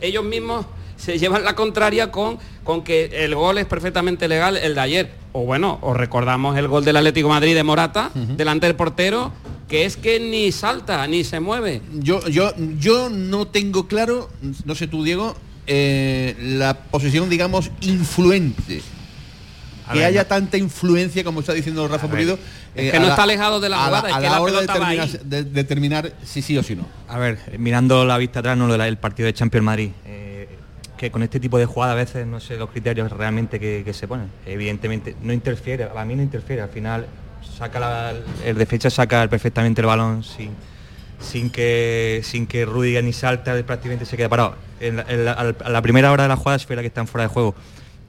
Speaker 12: ellos mismos se llevan la contraria con, con que el gol es perfectamente legal el de ayer. O bueno, os recordamos el gol del Atlético de Madrid de Morata, delante del portero, que es que ni salta, ni se mueve.
Speaker 5: Yo, yo, yo no tengo claro, no sé tú, Diego, eh, la posición, digamos, influente. Que
Speaker 12: ver,
Speaker 5: haya tanta influencia, como está diciendo Rafa Pulido.
Speaker 12: es
Speaker 5: eh,
Speaker 12: que
Speaker 5: a
Speaker 12: no está alejado de la
Speaker 5: a
Speaker 12: jugada, es que
Speaker 5: la
Speaker 12: la
Speaker 5: hora de determinar, de- si sí o si no.
Speaker 13: A ver, mirando la vista atrás, no lo del partido de Champions Madrid, eh, que con este tipo de jugada a veces no sé los criterios realmente que, que se ponen. Evidentemente no interfiere, a mí no interfiere, al final saca la- el defensa saca perfectamente el balón sin, sin que sin que Rudiger ni salta, prácticamente se queda parado. En la, en la- a la primera hora de la jugada es verdad que están fuera de juego.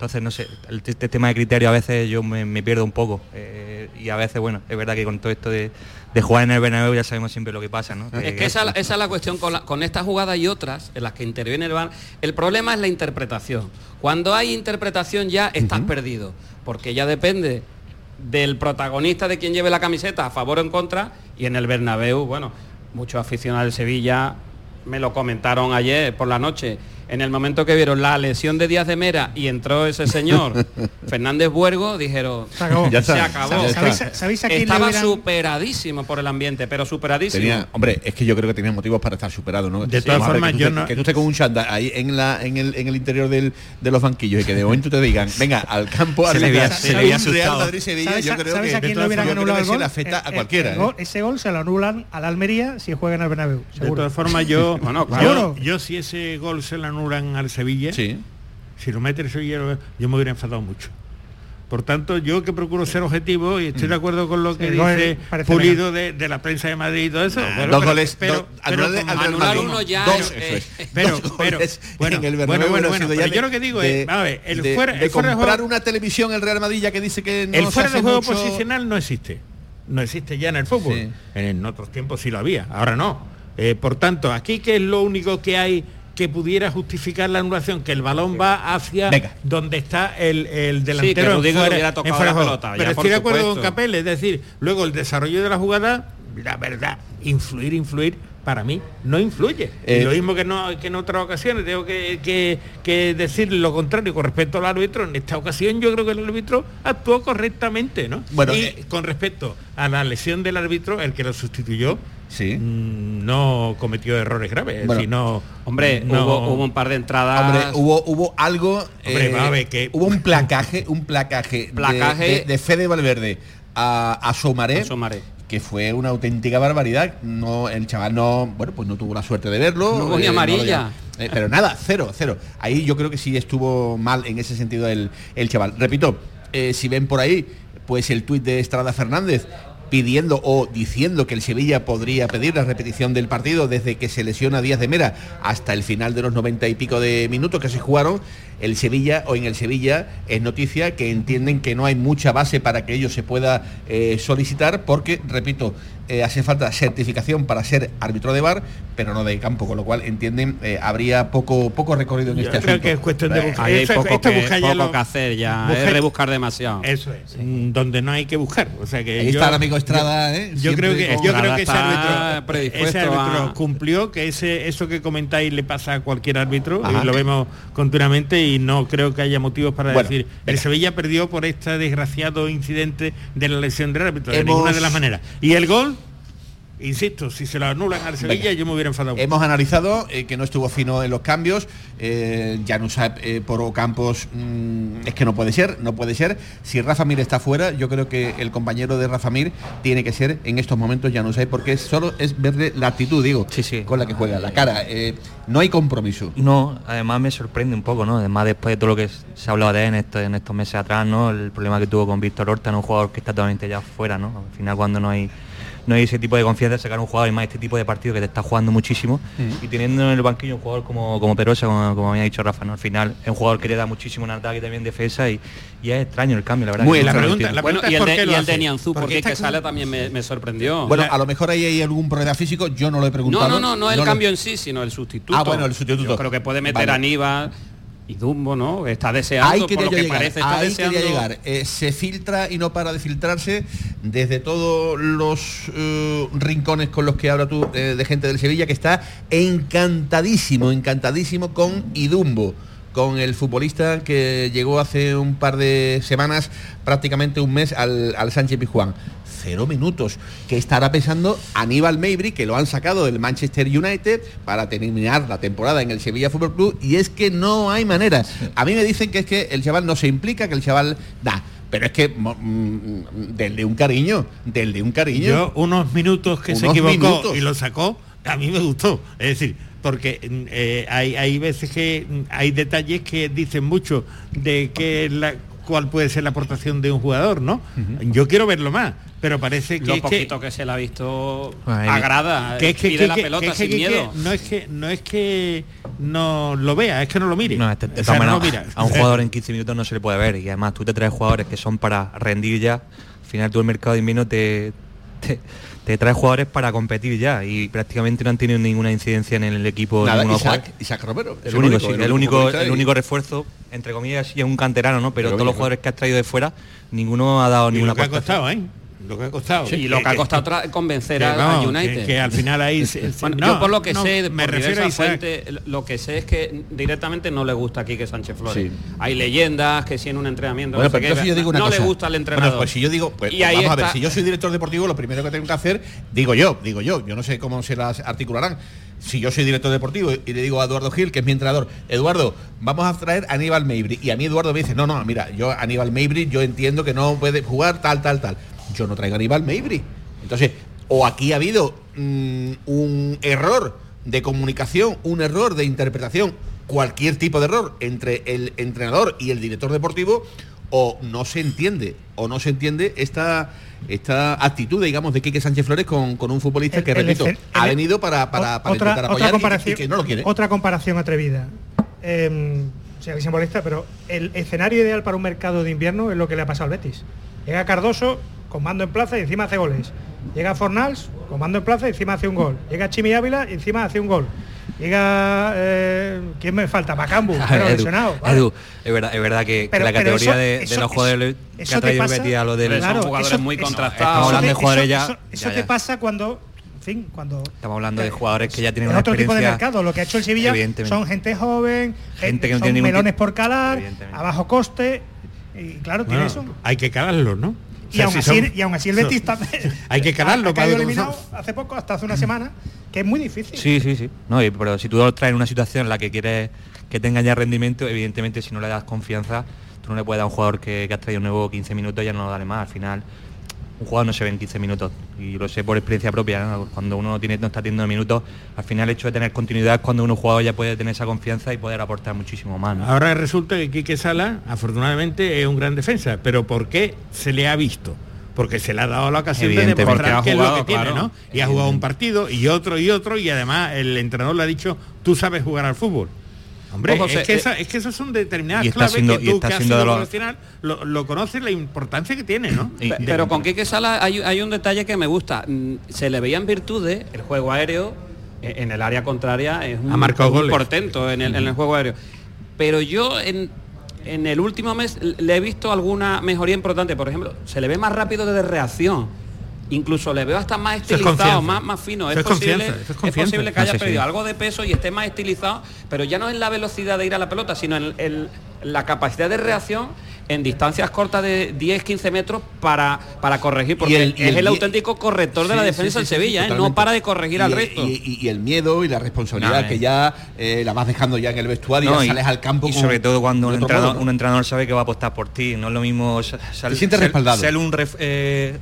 Speaker 13: Entonces, no sé, el, este tema de criterio a veces yo me, me pierdo un poco. eh, y a veces, bueno, es verdad que con todo esto de, de jugar en el Bernabéu ya sabemos siempre lo que pasa, ¿no?
Speaker 12: Es que esa, esa es la cuestión con, la- con esta jugada y otras en las que interviene el VAR. El problema es la interpretación. Cuando hay interpretación ya estás perdido, porque ya depende del protagonista de quien lleve la camiseta a favor o en contra y en el Bernabéu, bueno, muchos aficionados del Sevilla me lo comentaron ayer por la noche. En el momento que vieron la lesión de Díaz de Mera y entró ese señor Fernández Buergo, dijeron,
Speaker 11: Se acabó.
Speaker 5: Ya está,
Speaker 12: se acabó.
Speaker 5: ya está.
Speaker 11: ¿Sabéis- sabéis a quién le
Speaker 12: Estaba
Speaker 11: hubieran-
Speaker 12: superadísimo por el ambiente, pero superadísimo.
Speaker 5: Tenía, hombre, es que yo creo que tenía motivos para estar superado, ¿no?
Speaker 10: De todas formas,
Speaker 5: que tú
Speaker 10: yo no-
Speaker 5: que tú estés con un chándal ahí en la en el, en el interior del- de los banquillos y que de momento te digan, venga, al campo a
Speaker 13: Se le
Speaker 5: arbitrar
Speaker 13: se le
Speaker 5: Real
Speaker 13: asustado.
Speaker 5: Madrid-Sevilla,
Speaker 11: ¿Sabes,
Speaker 5: yo
Speaker 11: a-
Speaker 5: creo
Speaker 11: sabes
Speaker 5: que
Speaker 11: a quién le hubieran anulado el gol?
Speaker 5: se le afecta a
Speaker 11: el-
Speaker 5: cualquiera.
Speaker 11: el
Speaker 5: ¿eh?
Speaker 11: ese gol se lo anulan al Almería si juega en el Bernabéu.
Speaker 10: De todas formas, yo,
Speaker 12: Bueno,
Speaker 11: claro.
Speaker 10: yo si ese gol se lo anulan al Sevilla,
Speaker 5: Sí.
Speaker 10: si lo mete el Sevilla, yo me hubiera enfadado mucho. Por tanto, yo que procuro ser objetivo y estoy de acuerdo con lo que dice Pulido de, de la prensa de Madrid y todo eso. Bueno,
Speaker 5: dos goles,
Speaker 10: pero, pero
Speaker 12: anular uno ya
Speaker 5: dos, eso es.
Speaker 12: eh,
Speaker 10: pero-
Speaker 5: Dos
Speaker 10: pero-
Speaker 5: goles
Speaker 10: bueno,
Speaker 5: en el
Speaker 10: bueno, bueno, bueno, yo
Speaker 5: de-
Speaker 10: lo que digo
Speaker 5: de-
Speaker 10: es, a ver, el
Speaker 5: de-
Speaker 10: fuera-
Speaker 5: de
Speaker 10: el fuera de
Speaker 5: comprar
Speaker 10: juego-
Speaker 5: una televisión el Real Madrid ya que dice que no
Speaker 10: el fuera de juego
Speaker 5: mucho-
Speaker 10: posicional no existe. No existe ya en el fútbol.
Speaker 5: Sí.
Speaker 10: En otros tiempos sí lo había, ahora no. Eh, por tanto, aquí que es lo único que hay que pudiera justificar la anulación, que el balón va hacia
Speaker 5: Venga.
Speaker 10: donde está el, el
Speaker 12: Sí, que
Speaker 10: delantero en fuera- en fuera
Speaker 12: la pelota,
Speaker 10: Pero estoy de acuerdo con. Capel, es decir, luego el desarrollo de la jugada, la verdad, influir, influir, para mí no influye.
Speaker 5: Eh,
Speaker 10: y lo mismo que, no, que en otras ocasiones, tengo que, que- que decir lo contrario con respecto al árbitro. En esta ocasión yo creo que el árbitro actuó correctamente, ¿no?
Speaker 5: Bueno,
Speaker 10: y
Speaker 5: eh,
Speaker 10: con respecto a la lesión del árbitro, el que lo sustituyó,
Speaker 5: Sí.
Speaker 10: mm, no cometió errores graves. es
Speaker 5: Bueno,
Speaker 10: decir, no,
Speaker 12: Hombre,
Speaker 10: no-
Speaker 12: hubo, hubo un par de entradas.
Speaker 5: Hombre, hubo, hubo algo.
Speaker 10: Hombre,
Speaker 5: eh,
Speaker 10: que-
Speaker 5: Hubo un placaje, un placaje, de-
Speaker 12: Placaje.
Speaker 5: de, de Fede Valverde a, a
Speaker 12: A Soumaré.
Speaker 5: Que fue una auténtica barbaridad. No, el chaval no, bueno, pues no tuvo la suerte de verlo.
Speaker 12: No
Speaker 5: lo
Speaker 12: amarilla.
Speaker 5: eh, pero nada, cero, cero. Ahí yo creo que sí estuvo mal en ese sentido el, el chaval. Repito, eh, si ven por ahí, pues el tuit de Estrada Fernández pidiendo o diciendo que el Sevilla podría pedir la repetición del partido desde que se lesiona Díaz de Mera hasta el final de los noventa y pico de minutos que se jugaron, el Sevilla o en el Sevilla es noticia que entienden que no hay mucha base para que ello se pueda eh, solicitar porque, repito, eh, hace falta certificación para ser árbitro de bar, pero no de campo, con lo cual entienden eh, habría poco poco recorrido en
Speaker 10: Yo
Speaker 5: este
Speaker 10: creo
Speaker 5: asunto.
Speaker 10: que es cuestión de buscar.
Speaker 12: Ahí hay
Speaker 10: Eso-
Speaker 12: poco,
Speaker 10: esto
Speaker 12: que,
Speaker 10: busca ya
Speaker 12: poco
Speaker 10: lo-
Speaker 12: que hacer ya,
Speaker 10: buscar-
Speaker 12: es rebuscar demasiado.
Speaker 10: Eso es, mm, donde no hay que buscar. O sea que
Speaker 5: Ahí
Speaker 10: yo-
Speaker 5: está el amigo Estrada,
Speaker 10: yo-
Speaker 5: ¿eh?
Speaker 10: Yo creo que
Speaker 5: con-
Speaker 10: yo creo que ese árbitro,
Speaker 12: está predispuesto
Speaker 10: ese árbitro
Speaker 12: a-
Speaker 10: cumplió que ese eso que comentáis le pasa a cualquier árbitro
Speaker 5: Ajá.
Speaker 10: y lo vemos continuamente y no creo que haya motivos para
Speaker 5: Bueno,
Speaker 10: decir el. Sevilla perdió por este desgraciado incidente de la lesión del árbitro de ninguna de las maneras. Y el gol Insisto, si se lo anulan al Sevilla
Speaker 5: Venga.
Speaker 10: yo me hubiera enfadado.
Speaker 5: Hemos analizado eh, que no estuvo fino en los cambios. Eh, Januzaj eh, por Ocampos mm, es que no puede ser, no puede ser. Si Rafa Mir está fuera, yo creo que el compañero de Rafa Mir tiene que ser en estos momentos Januzaj porque solo es verle la actitud, digo, con la que juega, la cara. Eh, no hay compromiso.
Speaker 13: No, además me sorprende un poco, ¿no? Además después de todo lo que se ha hablado de él en, esto- en estos meses atrás, ¿no? El problema que tuvo con Víctor Horta, ¿no? un jugador que está totalmente ya fuera, ¿no? Al final cuando no hay no hay ese tipo de confianza de sacar un jugador y más este tipo de partido que te está jugando muchísimo
Speaker 5: Mm.
Speaker 13: y teniendo en el banquillo un jugador como, como Perosa, como, como había dicho Rafa, ¿no? Al final es un jugador que le da muchísimo en ataque y también en defensa y, y es extraño el cambio, la verdad.
Speaker 5: Muy
Speaker 13: que
Speaker 5: la pregunta-
Speaker 12: Bueno, y el
Speaker 5: por
Speaker 12: de, y el de Nianzú,
Speaker 5: Porque
Speaker 12: que
Speaker 5: con-
Speaker 12: sale también me, me sorprendió.
Speaker 5: Bueno, a lo mejor ahí hay algún problema físico, yo no lo he preguntado.
Speaker 12: no, no, no, no el
Speaker 5: lo-
Speaker 12: cambio en sí, sino el sustituto.
Speaker 5: Ah, bueno, el sustituto.
Speaker 12: Yo creo que puede meter
Speaker 5: Vale.
Speaker 12: a Aníbal y Dumbo, ¿no? Está deseando,
Speaker 5: Ahí
Speaker 12: por lo que
Speaker 5: llegar,
Speaker 12: parece, está
Speaker 5: ahí
Speaker 12: deseando.
Speaker 5: quería llegar. Eh, se filtra y no para de filtrarse desde todos los eh, rincones con los que habla tú eh, de gente del Sevilla que está encantadísimo, encantadísimo con Idumbo con el futbolista que llegó hace un par de semanas, prácticamente un mes, al, al Sánchez Pizjuán. Cero minutos. Que estará pensando Aníbal Mabry, que lo han sacado del Manchester United para terminar la temporada en el Sevilla Fútbol Club, y es que no hay manera. A mí me dicen que es que el chaval no se implica, que el chaval da. Pero es que mm, del de un cariño, del de un cariño.
Speaker 10: Yo unos minutos que se
Speaker 5: Unos
Speaker 10: equivocó
Speaker 5: minutos.
Speaker 10: y lo sacó, a mí me gustó. Es decir, porque mm, eh, hay, hay veces que mm, hay detalles que dicen mucho de que la, cuál puede ser la aportación de un jugador, ¿no? Yo quiero verlo más, pero parece que
Speaker 12: Lo
Speaker 10: es que-
Speaker 12: poquito que, se le ha visto
Speaker 13: Ay,
Speaker 12: agrada,
Speaker 10: que es que,
Speaker 12: pide
Speaker 10: que-
Speaker 12: la
Speaker 10: que-
Speaker 12: pelota
Speaker 10: que-
Speaker 12: sin
Speaker 10: que-
Speaker 12: miedo.
Speaker 10: que no es que no es que no lo vea, es que no lo mire.
Speaker 13: No, este- de
Speaker 10: O sea, no lo mira.
Speaker 13: a un jugador en 15 minutos no se le puede ver y además tú te traes jugadores que son para rendir ya. Al final tú el mercado de invierno te, te, te traes jugadores para competir ya y prácticamente no han tenido ninguna incidencia en el equipo.
Speaker 5: Nada,
Speaker 13: ninguno
Speaker 5: Isaac. Isaac Romero.
Speaker 13: el, único, sí, el, único, el
Speaker 5: y-
Speaker 13: único refuerzo, entre comillas, y es un canterano, ¿no? Pero,
Speaker 5: Pero
Speaker 13: todos los jugadores que has traído de fuera, ninguno ha dado
Speaker 10: Y
Speaker 13: ninguna
Speaker 10: lo que ha costado, ¿eh? Lo que ha costado.
Speaker 12: Sí, y lo que ha costado tra- convencer
Speaker 10: que
Speaker 12: al
Speaker 10: vamos,
Speaker 12: United.
Speaker 10: Que, que al final ahí... se-
Speaker 12: Bueno,
Speaker 10: no,
Speaker 12: yo por lo que
Speaker 10: no,
Speaker 12: sé,
Speaker 10: me refiero a
Speaker 12: fuentes, lo que sé es que directamente no le gusta a Quique Sánchez Flores.
Speaker 5: Sí.
Speaker 12: Hay leyendas que si en un entrenamiento
Speaker 5: Bueno,
Speaker 12: no, sé
Speaker 5: pero
Speaker 12: qué,
Speaker 5: entonces yo digo una
Speaker 12: no
Speaker 5: cosa.
Speaker 12: le gusta al entrenador.
Speaker 5: Bueno, pues si yo digo, pues,
Speaker 12: Y
Speaker 5: pues vamos a ver, si yo soy director deportivo, lo primero que tengo que hacer, digo yo, digo yo, yo no sé cómo se las articularán. Si yo soy director deportivo y le digo a Eduardo Gil, que es mi entrenador, Eduardo, vamos a traer a Aníbal Mabry. Y a mí Eduardo me dice, no, no, mira, yo Aníbal Mabry, yo entiendo que no puede jugar tal, tal, tal. Yo no traigo a Aníbal Mabry. Entonces, o aquí ha habido mm, un error de comunicación, un error de interpretación, cualquier tipo de error entre el entrenador y el director deportivo, o no se entiende, o no se entiende esta esta actitud, digamos, de Quique Sánchez Flores con, con un futbolista
Speaker 11: El-
Speaker 5: que,
Speaker 11: el
Speaker 5: repito, ha venido para, para, para
Speaker 11: otra,
Speaker 5: intentar
Speaker 11: otra
Speaker 5: y-
Speaker 11: comparación,
Speaker 5: y, que no lo quiere.
Speaker 11: Otra comparación atrevida. Eh, sea que simbolista, pero el escenario ideal para un mercado de invierno es lo que le ha pasado al Betis. Llega Cardoso con mando en plaza y encima hace goles. Llega Fornals con mando en plaza y encima hace un gol. Llega Chimi Ávila y encima hace un gol. Llega eh, ¿quién me falta? Macambu, pero
Speaker 13: Edu,
Speaker 11: lesionado. ¿vale?
Speaker 13: Edu, es verdad, es verdad que, que la categoría
Speaker 11: eso-
Speaker 13: de, de
Speaker 11: eso-
Speaker 13: los jugadores que
Speaker 11: eso
Speaker 13: ha
Speaker 11: te
Speaker 13: traído Betis a lo del...
Speaker 11: Claro,
Speaker 12: son jugadores
Speaker 11: eso-
Speaker 12: muy contrastados.
Speaker 13: Estamos hablando de jugadores ya...
Speaker 11: Eso,
Speaker 13: ya,
Speaker 11: te pasa cuando, en fin, cuando
Speaker 13: Estamos hablando de jugadores que ya tienen
Speaker 11: otro tipo de mercado. Lo que ha hecho el Sevilla son gente joven,
Speaker 13: Gente que no
Speaker 11: son
Speaker 13: tiene
Speaker 11: melones por calar, a bajo coste. Y claro, tiene eso.
Speaker 10: hay que calarlo, ¿no?
Speaker 11: Y
Speaker 10: sea,
Speaker 11: aún,
Speaker 10: si
Speaker 11: así,
Speaker 10: son-
Speaker 11: y aún así el
Speaker 10: son-
Speaker 11: Betis.
Speaker 10: Hay que calarlo
Speaker 11: ha, ha caído eliminado hace poco, hasta hace una semana, que es muy difícil.
Speaker 13: Sí, sí, sí. No, y- pero si tú lo traes en una situación en la que quieres que tenga ya rendimiento, evidentemente si no le das confianza, tú no le puedes dar a un jugador que, que has traído nuevo 15 minutos, ya no lo dale más. Al final, un jugador no se ve en 15 minutos. Y lo sé por experiencia propia, ¿no? cuando uno no, tiene, no está teniendo minutos, al final el hecho de tener continuidad es cuando uno jugador ya puede tener esa confianza y poder aportar muchísimo más. ¿no?
Speaker 10: Ahora resulta que Quique Sala, afortunadamente, es un gran defensa. Pero ¿por qué se le ha visto? Porque se le ha dado la ocasión de demostrar qué es lo que tiene,
Speaker 12: claro.
Speaker 10: ¿no? Y ha jugado un partido y otro y otro y además el entrenador le ha dicho, tú sabes jugar al fútbol. Hombre,
Speaker 12: Ojo,
Speaker 10: es,
Speaker 12: se-
Speaker 10: que
Speaker 12: eh,
Speaker 10: esa- es que esas son determinadas
Speaker 13: y está
Speaker 10: claves
Speaker 13: siendo-
Speaker 10: que
Speaker 13: y
Speaker 10: tú, que has sido
Speaker 13: los-
Speaker 10: profesional, lo, lo conoces la importancia que tiene, ¿no?
Speaker 12: Pe- Pero con Quique Sala hay, hay un detalle que me gusta. Mm, Se le veían virtudes, el juego aéreo eh, en el área contraria es un,
Speaker 10: Ha marcado
Speaker 12: un
Speaker 10: goles.
Speaker 12: portento en el, en el juego aéreo. Pero yo en, en el último mes le he visto alguna mejoría importante. Por ejemplo, se le ve más rápido de reacción. Incluso le veo hasta más
Speaker 10: es
Speaker 12: estilizado, más, más fino. Es,
Speaker 10: es
Speaker 12: posible,
Speaker 10: es
Speaker 12: es que haya
Speaker 13: sí, sí.
Speaker 12: perdido algo de peso y esté más estilizado, pero ya no en la velocidad de ir a la pelota, sino en el- la capacidad de reacción en distancias cortas de 10-15 metros para, para corregir, porque
Speaker 5: el- y
Speaker 12: es
Speaker 5: el
Speaker 12: auténtico corrector de la
Speaker 5: Sí,
Speaker 12: defensa
Speaker 5: sí,
Speaker 12: en
Speaker 5: sí,
Speaker 12: Sevilla,
Speaker 5: sí,
Speaker 12: ¿eh? no para de corregir al resto.
Speaker 5: Y, y- y el miedo y la responsabilidad
Speaker 13: No,
Speaker 5: que
Speaker 13: eh.
Speaker 5: ya eh, la vas dejando ya en el vestuario,
Speaker 13: No,
Speaker 5: ya
Speaker 13: y-
Speaker 5: sales al campo
Speaker 13: y
Speaker 5: con-
Speaker 13: sobre todo cuando un entrenador,
Speaker 5: modo, ¿no?
Speaker 13: un entrenador sabe que va a apostar por ti no es lo mismo sa- sal-
Speaker 5: Te sientes
Speaker 13: ser-
Speaker 5: respaldado.
Speaker 13: ser un, ref- eh,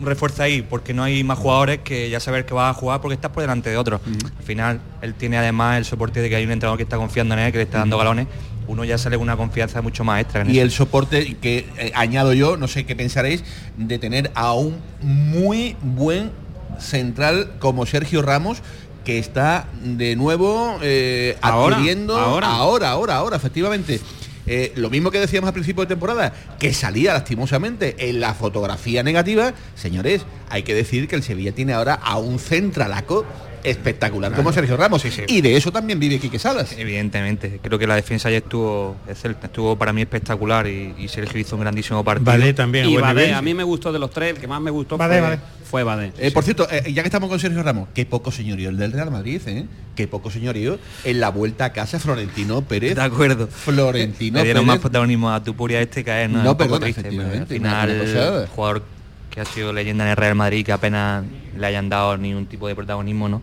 Speaker 13: un refuerzo ahí porque no hay más jugadores que ya saber que vas a jugar porque estás por delante de otros al final él tiene además el soporte de que hay un entrenador que está confiando en él que le está dando galones uno ya sale con una confianza mucho más extra en
Speaker 5: y
Speaker 13: eso.
Speaker 5: el soporte que eh, añado yo, no sé qué pensaréis, de tener a un muy buen central como Sergio Ramos que está de nuevo eh,
Speaker 12: Ahora,
Speaker 5: adquiriendo
Speaker 12: ahora.
Speaker 5: ahora, ahora, ahora, efectivamente. Eh, lo mismo que decíamos al principio de temporada, que salía lastimosamente en la fotografía negativa, señores, hay que decir que el Sevilla tiene ahora a un centralaco espectacular como Sergio Ramos. Y de eso también vive Quique Salas.
Speaker 13: Evidentemente, creo que la defensa ya estuvo excelente, estuvo para mí espectacular y, y Sergio hizo un grandísimo partido.
Speaker 10: Badé también,
Speaker 12: y
Speaker 10: buen
Speaker 12: Badé,
Speaker 10: nivel.
Speaker 12: a mí me gustó de los tres, el que más me gustó
Speaker 11: Badé,
Speaker 12: fue,
Speaker 11: Badé.
Speaker 12: fue Badé.
Speaker 5: Eh, Por cierto, eh, ya que estamos con Sergio Ramos, qué poco señorío el del Real Madrid, ¿eh? Qué poco señorío en la vuelta a casa Florentino Pérez.
Speaker 13: De acuerdo.
Speaker 5: Florentino
Speaker 13: Le dieron
Speaker 5: Pérez.
Speaker 13: más protagonismo a Tupuria este que a él, ¿no? Al
Speaker 5: efectivamente,
Speaker 13: final, el jugador que ha sido leyenda en el Real Madrid, que apenas le hayan dado ningún tipo de protagonismo, ¿no?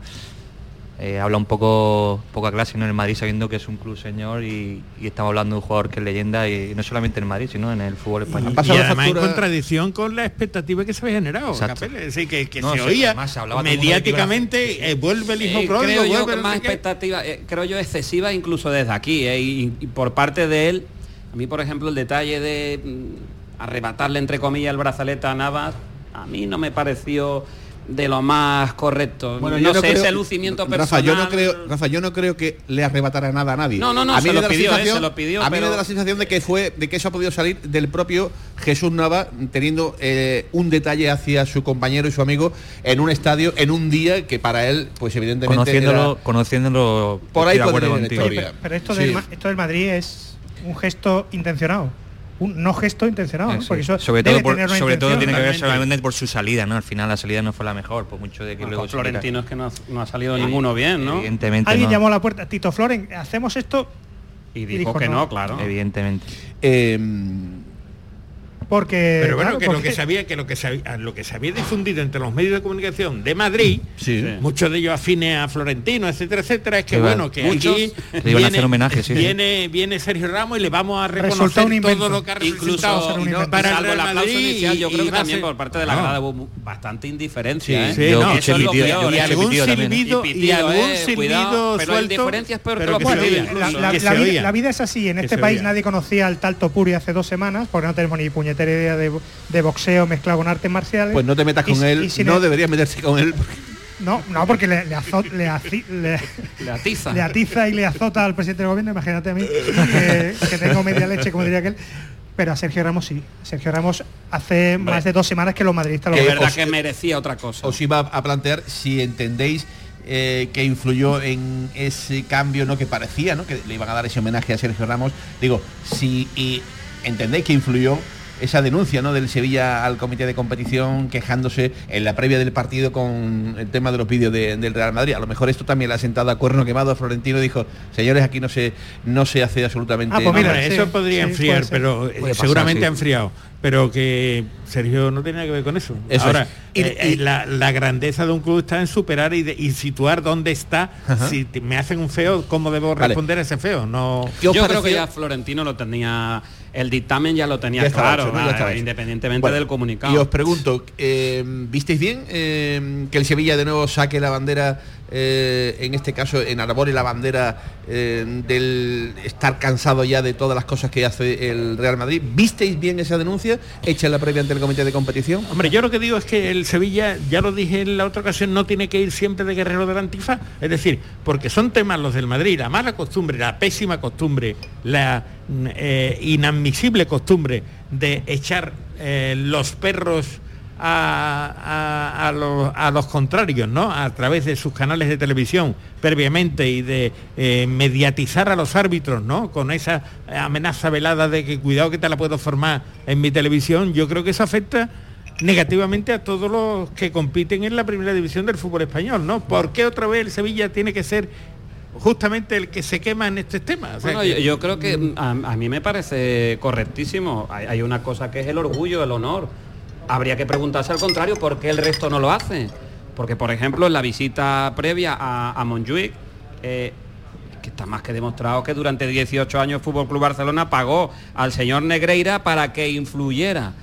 Speaker 13: Eh, habla un poco poca clase ¿no? en el Madrid sabiendo que es un club señor y, y estamos hablando de un jugador que es leyenda y no solamente en el Madrid sino en el fútbol español.
Speaker 10: Y además en contradicción con la expectativa que se había generado. Capel. Es decir, que, que
Speaker 13: No,
Speaker 10: se
Speaker 13: sí,
Speaker 10: oía
Speaker 13: además se
Speaker 10: mediáticamente, eh, vuelve el hijo
Speaker 12: Eh,
Speaker 10: pródigo,
Speaker 12: creo yo
Speaker 10: vuelve
Speaker 12: más expectativa, eh, creo yo excesiva incluso desde aquí eh, y, y por parte de él. A mí, por ejemplo, el detalle de mm, arrebatarle entre comillas el brazalete a Navas, a mí no me pareció de lo más correcto.
Speaker 5: Bueno,
Speaker 12: no
Speaker 5: yo
Speaker 12: sé,
Speaker 5: creo-
Speaker 12: ese lucimiento personal.
Speaker 5: Rafa, yo no creo, Rafa, yo no creo que le arrebatara nada a nadie.
Speaker 12: No, no, no,
Speaker 5: a mí
Speaker 12: se
Speaker 5: me
Speaker 12: lo
Speaker 5: da la
Speaker 12: pidió, eh,
Speaker 5: sensación-
Speaker 12: se lo pidió,
Speaker 5: A mí me da la sensación de que fue, de que eso ha podido salir del propio Jesús Nava teniendo eh, un detalle hacia su compañero y su amigo en un estadio, en un día que para él, pues evidentemente
Speaker 13: Conociéndolo,
Speaker 5: era-
Speaker 13: conociéndolo
Speaker 5: Por ahí podría
Speaker 11: pero, pero esto,
Speaker 5: Sí.
Speaker 11: del, esto del Madrid es un gesto intencionado. Un no gesto intencionado, ¿no?
Speaker 13: Sí.
Speaker 11: porque eso
Speaker 13: sobre
Speaker 11: debe
Speaker 13: todo, por-
Speaker 11: tener una
Speaker 13: sobre todo tiene que ver solamente por su salida, ¿no? Al final la salida no fue la mejor, por mucho de que luego se quiera-
Speaker 12: Florentino es que no, ha- no ha salido ninguno bien, ¿no?
Speaker 13: Evidentemente
Speaker 11: Alguien
Speaker 13: no.
Speaker 11: llamó a la puerta, Tito Floren, hacemos esto
Speaker 12: Y
Speaker 11: dijo
Speaker 12: dijo que
Speaker 11: no.
Speaker 12: no, claro.
Speaker 13: Evidentemente.
Speaker 11: Porque
Speaker 10: Pero bueno,
Speaker 11: claro,
Speaker 10: que lo que sabía, que lo que sabía, lo que se había difundido entre los medios de comunicación de Madrid,
Speaker 5: Sí.
Speaker 10: muchos de ellos afines a Florentino, etcétera, etcétera, es que
Speaker 13: Iba-
Speaker 10: bueno, que
Speaker 13: muchos
Speaker 10: aquí
Speaker 13: le iban a hacer homenaje, sí, sí.
Speaker 10: viene, viene Sergio Ramos y le vamos a reconocer
Speaker 11: un
Speaker 10: todo lo que ha
Speaker 12: Incluso y no-
Speaker 10: para el
Speaker 12: salvo
Speaker 10: Real
Speaker 12: el aplauso
Speaker 10: Madrid
Speaker 12: inicial, yo creo que también
Speaker 10: ser-
Speaker 12: por parte de la
Speaker 10: No.
Speaker 12: grada hubo bastante indiferencia. ¿eh?
Speaker 10: No,
Speaker 12: eso es lo
Speaker 10: y-
Speaker 12: peor.
Speaker 10: y algún silbido,
Speaker 12: Y
Speaker 10: algún
Speaker 12: eh,
Speaker 10: silbido
Speaker 12: pero el
Speaker 10: suelto,
Speaker 12: diferencia es peor que
Speaker 10: pero
Speaker 12: lo
Speaker 11: la,
Speaker 12: incluso.
Speaker 11: la- la vida, la es así. En este país nadie conocía al Talto Puri hace dos semanas, porque no tenemos ni puñetera idea de, de boxeo mezclado con artes marciales.
Speaker 5: Pues no te metas
Speaker 11: Y-
Speaker 5: con
Speaker 11: y
Speaker 5: él,
Speaker 11: sin
Speaker 5: no
Speaker 11: el-
Speaker 5: deberías meterse con él.
Speaker 11: No, no, porque le, le, azo- le aci- le-
Speaker 12: Le atiza.
Speaker 11: le atiza y le azota al presidente del gobierno, imagínate a mí, que, que tengo media leche, como diría aquel. Pero a Sergio Ramos sí. Sergio Ramos hace más de dos semanas que los madridistas lo
Speaker 12: Es
Speaker 5: Que
Speaker 12: verdad
Speaker 5: os-
Speaker 12: que merecía otra cosa.
Speaker 5: Os iba a plantear si entendéis eh, que influyó en ese cambio no que parecía, ¿no? Que le iban a dar ese homenaje a Sergio Ramos. Digo, si y entendéis que influyó esa denuncia ¿no? del Sevilla al comité de competición quejándose en la previa del partido con el tema de los vídeos de- del Real Madrid. A lo mejor esto también le ha sentado a cuerno quemado a Florentino y dijo, señores, aquí no se, no se hace absolutamente
Speaker 11: Ah, pues mira,
Speaker 5: nada".
Speaker 10: Hombre,
Speaker 11: sí,
Speaker 10: eso podría
Speaker 11: sí,
Speaker 10: enfriar, pero eh,
Speaker 13: pasar,
Speaker 10: seguramente
Speaker 13: sí.
Speaker 10: ha enfriado. Pero que Sergio no tiene nada que ver con eso.
Speaker 5: Eso
Speaker 10: Ahora,
Speaker 5: es. Y-
Speaker 10: eh, eh,
Speaker 5: y-
Speaker 10: la, la grandeza de un club está en superar y, de- y situar dónde está.
Speaker 5: Ajá.
Speaker 10: Si te- me hacen un feo, ¿cómo debo
Speaker 5: Vale.
Speaker 10: responder a ese feo? No.
Speaker 5: ¿Qué os
Speaker 12: Yo creo que ya Florentino lo tenía el dictamen ya lo tenía claro, independientemente del comunicado.
Speaker 5: Y os pregunto, eh, ¿visteis bien eh, que el Sevilla de nuevo saque la bandera eh, en este caso en y la bandera eh, del estar cansado ya de todas las cosas que hace el Real Madrid. ¿Visteis bien esa denuncia hecha en la previa ante el comité de competición?
Speaker 10: Hombre, yo lo que digo es que el Sevilla, ya lo dije en la otra ocasión, no tiene que ir siempre de guerrero del antifa. Es decir, porque son temas los del Madrid, la mala costumbre, la pésima costumbre, la eh, inadmisible costumbre de echar los perros a, los, contrarios, ¿no? A través de sus canales de televisión previamente y de eh, mediatizar a los árbitros, ¿no? Con esa amenaza velada de que cuidado que te la puedo formar en mi televisión, yo creo que eso afecta negativamente a todos los que compiten en la primera división del fútbol español, ¿no? ¿Por qué otra vez el Sevilla tiene que ser justamente el que se quema en este tema.
Speaker 12: yo, creo que a, mí me parece correctísimo. hay, una cosa que es el orgullo, el honor habría que preguntarse al contrario por qué el resto no lo hace. Porque, por ejemplo, en la visita previa a, a eh, que está más que demostrado que durante 18 años Fútbol Club Barcelona pagó al señor Negreira para que influyera.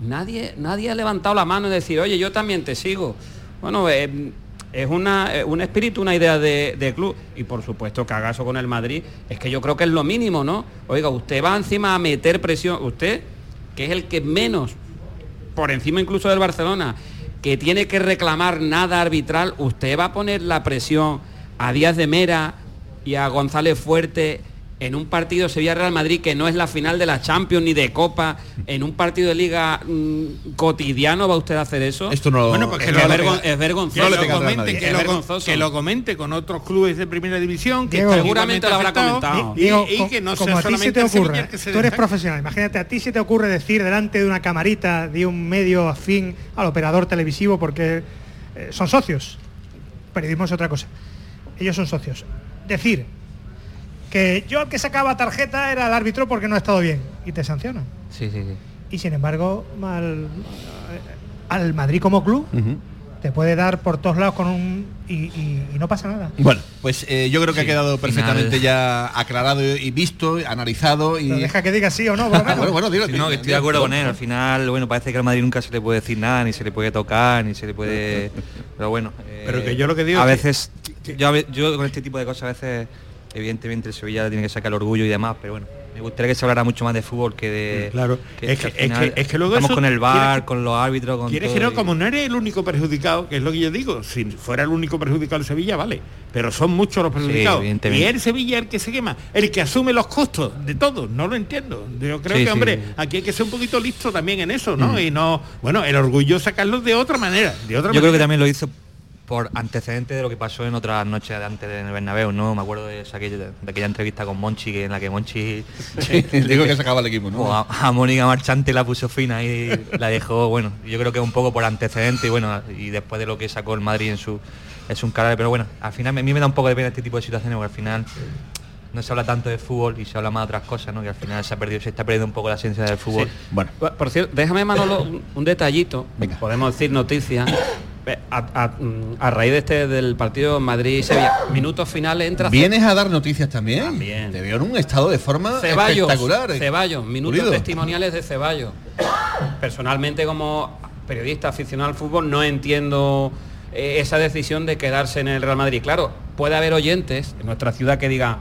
Speaker 12: Nadie, nadie ha levantado la mano y decir, oye, yo también te sigo. Bueno, eh, es una, eh, un espíritu, una idea de, club. Y por supuesto eso con el Madrid, es que yo creo que es lo mínimo, ¿no? Oiga, usted va encima a meter presión, usted, que es el que menos por encima incluso del Barcelona, que tiene que reclamar nada arbitral, usted va a poner la presión a Díaz de Mera y a González Fuerte en un partido Sevilla-Real Madrid que no es la final de la Champions ni de Copa, en un partido de liga mm, cotidiano va usted a hacer eso.
Speaker 5: Esto no
Speaker 12: bueno, porque es, es, vergonzoso.
Speaker 10: Que lo, comente, con otros clubes de primera división que
Speaker 12: seguramente lo habrá comentado.
Speaker 11: Y, que no como a ti se te ocurre, tú eres profesional, imagínate, a ti se te ocurre decir delante de una camarita de un medio afín al operador televisivo porque eh, son socios. Periodismo es otra cosa. Ellos son socios. Decir que yo el que sacaba tarjeta era el árbitro porque no ha estado bien y te sancionan.
Speaker 12: Sí, sí, sí.
Speaker 11: Y sin embargo, al, al Madrid como club te puede dar por todos lados con un y, no pasa nada.
Speaker 5: Bueno, pues eh, yo creo que ha quedado perfectamente ya aclarado y visto, analizado y.
Speaker 11: deja que diga sí o no,
Speaker 13: bueno, bueno, no, estoy de acuerdo con él. Al final, bueno, parece que al Madrid nunca se le puede decir nada, ni se le puede tocar, ni se le puede. Pero bueno.
Speaker 10: Pero que yo lo que digo.
Speaker 13: A veces, yo, yo con este tipo de cosas a veces evidentemente el Sevilla tiene que sacar el orgullo y demás, pero bueno, me gustaría que se hablara mucho más de fútbol que de
Speaker 10: claro. es, que, luego
Speaker 13: estamos con el bar con los árbitros con
Speaker 10: quieres que no como no eres el único perjudicado que es lo que yo digo si fuera el único perjudicado el Sevilla vale pero son muchos los perjudicados. y el Sevilla el que se quema el que asume los costos de todo no lo entiendo. Yo creo que hombre aquí hay que ser un poquito listo también en eso no mm. y no bueno el orgullo sacarlo de otra manera de otra
Speaker 13: yo
Speaker 10: creo
Speaker 13: que también lo hizo por antecedentes de lo que pasó en otras noches de antes en el Bernabéu, ¿no? Me acuerdo de, aquella entrevista con Monchi, en la que Monchi...
Speaker 5: digo que sacaba el equipo, ¿no?
Speaker 13: A, Mónica Marchante la puso fina y la dejó, bueno, yo creo que un poco por antecedentes y bueno, y después de lo que sacó el Madrid en su, es un cara, pero bueno, al final a mí me da un poco de pena este tipo de situaciones porque al final no se habla tanto de fútbol y se habla más de otras cosas, ¿no? Que al final se ha perdido, se está perdiendo un poco la esencia del fútbol.
Speaker 12: Bueno, por cierto, déjame Manolo un, detallito, podemos decir noticias a, raíz de este del partido Madrid-Sevilla, minutos finales entra...
Speaker 5: ¿Vienes a dar noticias también? Te veo en un estado de forma espectacular.
Speaker 12: Eh. Ceballos, minutos testimoniales de Ceballos. Personalmente como periodista aficionado al fútbol no entiendo eh, esa decisión de quedarse en el Real Madrid. Claro, puede haber oyentes en nuestra ciudad que digan,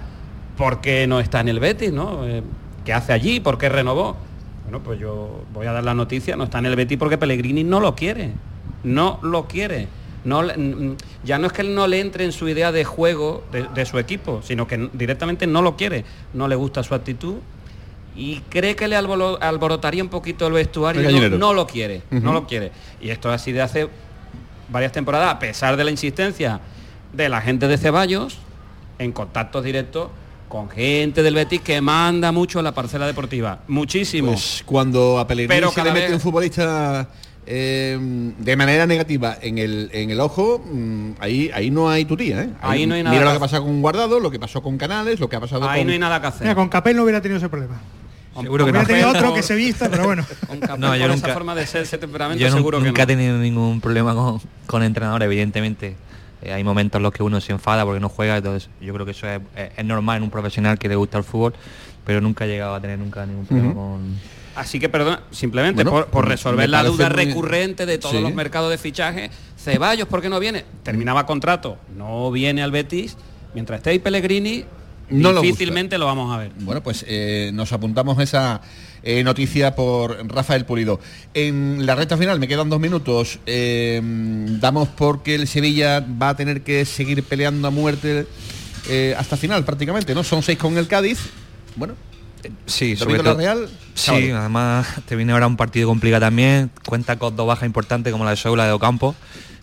Speaker 12: ¿por qué no está en el Betis? ¿no? Eh, ¿Qué hace allí? ¿Por qué renovó? Bueno, pues yo voy a dar la noticia, no está en el Betis porque Pellegrini no lo quiere no lo quiere. No, ya no es que él no le entre en su idea de juego de, su equipo, sino que directamente no lo quiere, no le gusta su actitud y cree que le alborotaría un poquito el vestuario, no, no, lo quiere, no lo quiere. Y esto es así de hace varias temporadas, a pesar de la insistencia de la gente de Ceballos, en contactos directos con gente del Betis que manda mucho la parcela deportiva, muchísimo.
Speaker 5: Pues cuando a Pellegrini se le mete un futbolista Em, de manera negativa en el, en el ojo, mm, ahí, ahí no hay tutía, ¿eh?
Speaker 12: Ahí, no hay nada.
Speaker 5: Mira lo que ha pasado con Guardado, lo que pasó con Canales, lo que ha pasado
Speaker 12: ahí
Speaker 5: no
Speaker 12: hay nada que hacer.
Speaker 11: Mira, con Capel no hubiera tenido ese problema.
Speaker 12: Seguro que
Speaker 11: no. tenido otro que se vista, pero bueno.
Speaker 12: no, yo nunca, esa forma de ser, ese temperamento, seguro
Speaker 13: nunca
Speaker 12: que
Speaker 13: he tenido ningún problema con, con entrenador, evidentemente. Eh, hay momentos en los que uno se enfada porque no juega, entonces yo creo que eso es, normal en un profesional que le gusta el fútbol, pero nunca he llegado a tener nunca ningún problema con...
Speaker 12: Así que, perdón, simplemente por, resolver la duda recurrente de todos los mercados de fichaje, Ceballos, ¿por qué no viene? Terminaba contrato, no viene al Betis, mientras esté ahí Pellegrini, difícilmente lo, vamos a ver.
Speaker 5: Bueno, pues eh, nos apuntamos esa eh, noticia por Rafael Pulido. En la recta final, me quedan dos minutos, eh, damos porque el Sevilla va a tener que seguir peleando a muerte hasta final prácticamente, ¿no? Son seis con el Cádiz. Bueno,
Speaker 13: Sí, sobre todo, Real, sí, además te viene ahora un partido complicado también, cuenta con dos bajas importantes como la de Soula de Ocampo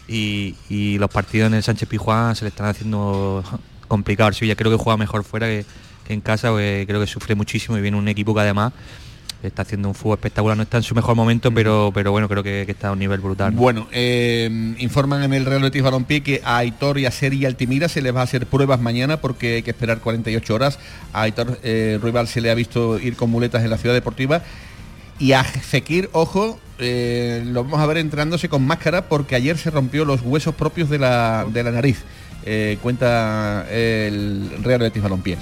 Speaker 13: y, y los partidos en el Sánchez Pijuán se le están haciendo complicado. Sevilla creo que juega mejor fuera que, en casa, creo que sufre muchísimo y viene un equipo que además está haciendo un fútbol espectacular, no está en su mejor momento, pero, pero bueno, creo que, está a un nivel brutal.
Speaker 5: Bueno, eh, informan en el Real Betis Balompié que a Aitor y a Seri y Altimira se les va a hacer pruebas mañana porque hay que esperar 48 horas. A Aitor eh, Ruibal se le ha visto ir con muletas en la ciudad deportiva. Y a Fekir, ojo, eh, lo vamos a ver entrándose con máscara porque ayer se rompió los huesos propios de la, de la nariz. Eh, cuenta el Real Betis Balompié.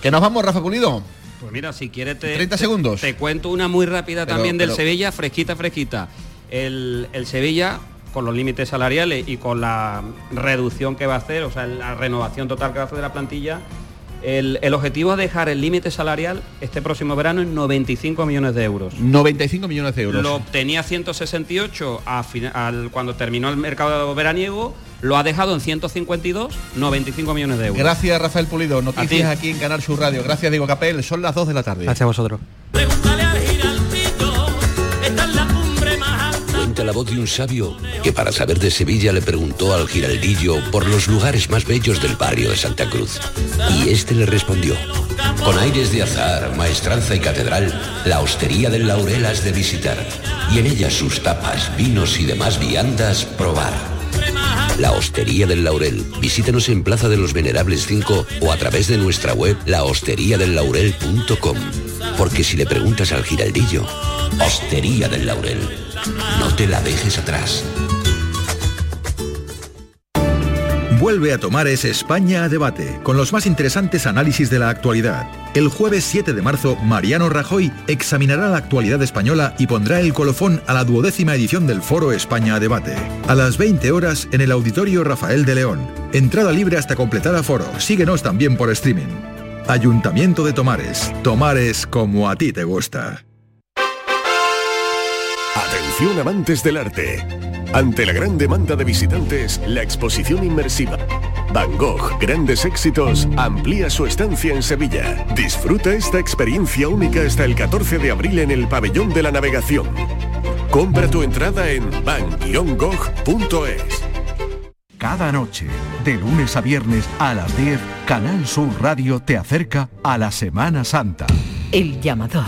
Speaker 5: Que nos vamos, Rafa Pulido.
Speaker 12: Pues mira, si quieres te,
Speaker 5: 30 segundos.
Speaker 12: Te, cuento una muy rápida también del Sevilla, fresquita, fresquita. El, Sevilla con los límites salariales y con la reducción que va a hacer, o sea, la renovación total que va a hacer de la plantilla, el, objetivo es dejar el límite salarial este próximo verano en 95 millones de euros.
Speaker 5: 95 millones de euros.
Speaker 12: Lo obtenía 168 al, cuando terminó el mercado veraniego lo ha dejado en 152, 95 millones de euros.
Speaker 5: Gracias Rafael Pulido, noticias aquí en Canal Sur Radio. Gracias Diego Capel, son las 2 de la tarde.
Speaker 13: Gracias a vosotros.
Speaker 14: Cuenta la voz de un sabio que para saber de Sevilla le preguntó al giraldillo por los lugares más bellos del barrio de Santa Cruz. Y este le respondió, con aires de azar, maestranza y catedral, la hostería del Laurel has de visitar, y en ella sus tapas, vinos y demás viandas probar la Hostería del Laurel. Visítanos en Plaza de los Venerables 5 o a través de nuestra web lahosteriadellaurel.com. Porque si le preguntas al giraldillo, Hostería del Laurel, no te la dejes atrás.
Speaker 15: Vuelve a tomar ese España a debate, con los más interesantes análisis de la actualidad. El jueves 7 de marzo, Mariano Rajoy examinará la actualidad española y pondrá el colofón a la duodécima edición del Foro España a debate. A las 20 horas en el Auditorio Rafael de León. Entrada libre hasta completar a foro. Síguenos también por streaming. Ayuntamiento de Tomares. Tomares como a ti te gusta.
Speaker 16: Atención amantes del arte. Ante la gran demanda de visitantes, la exposición inmersiva Van Gogh, grandes éxitos, amplía su estancia en Sevilla. Disfruta esta experiencia única hasta el 14 de abril en el Pabellón de la Navegación. Compra tu entrada en van-gogh.es.
Speaker 17: Cada noche, de lunes a viernes a las 10, Canal Sur Radio te acerca a la Semana Santa.
Speaker 3: El llamador.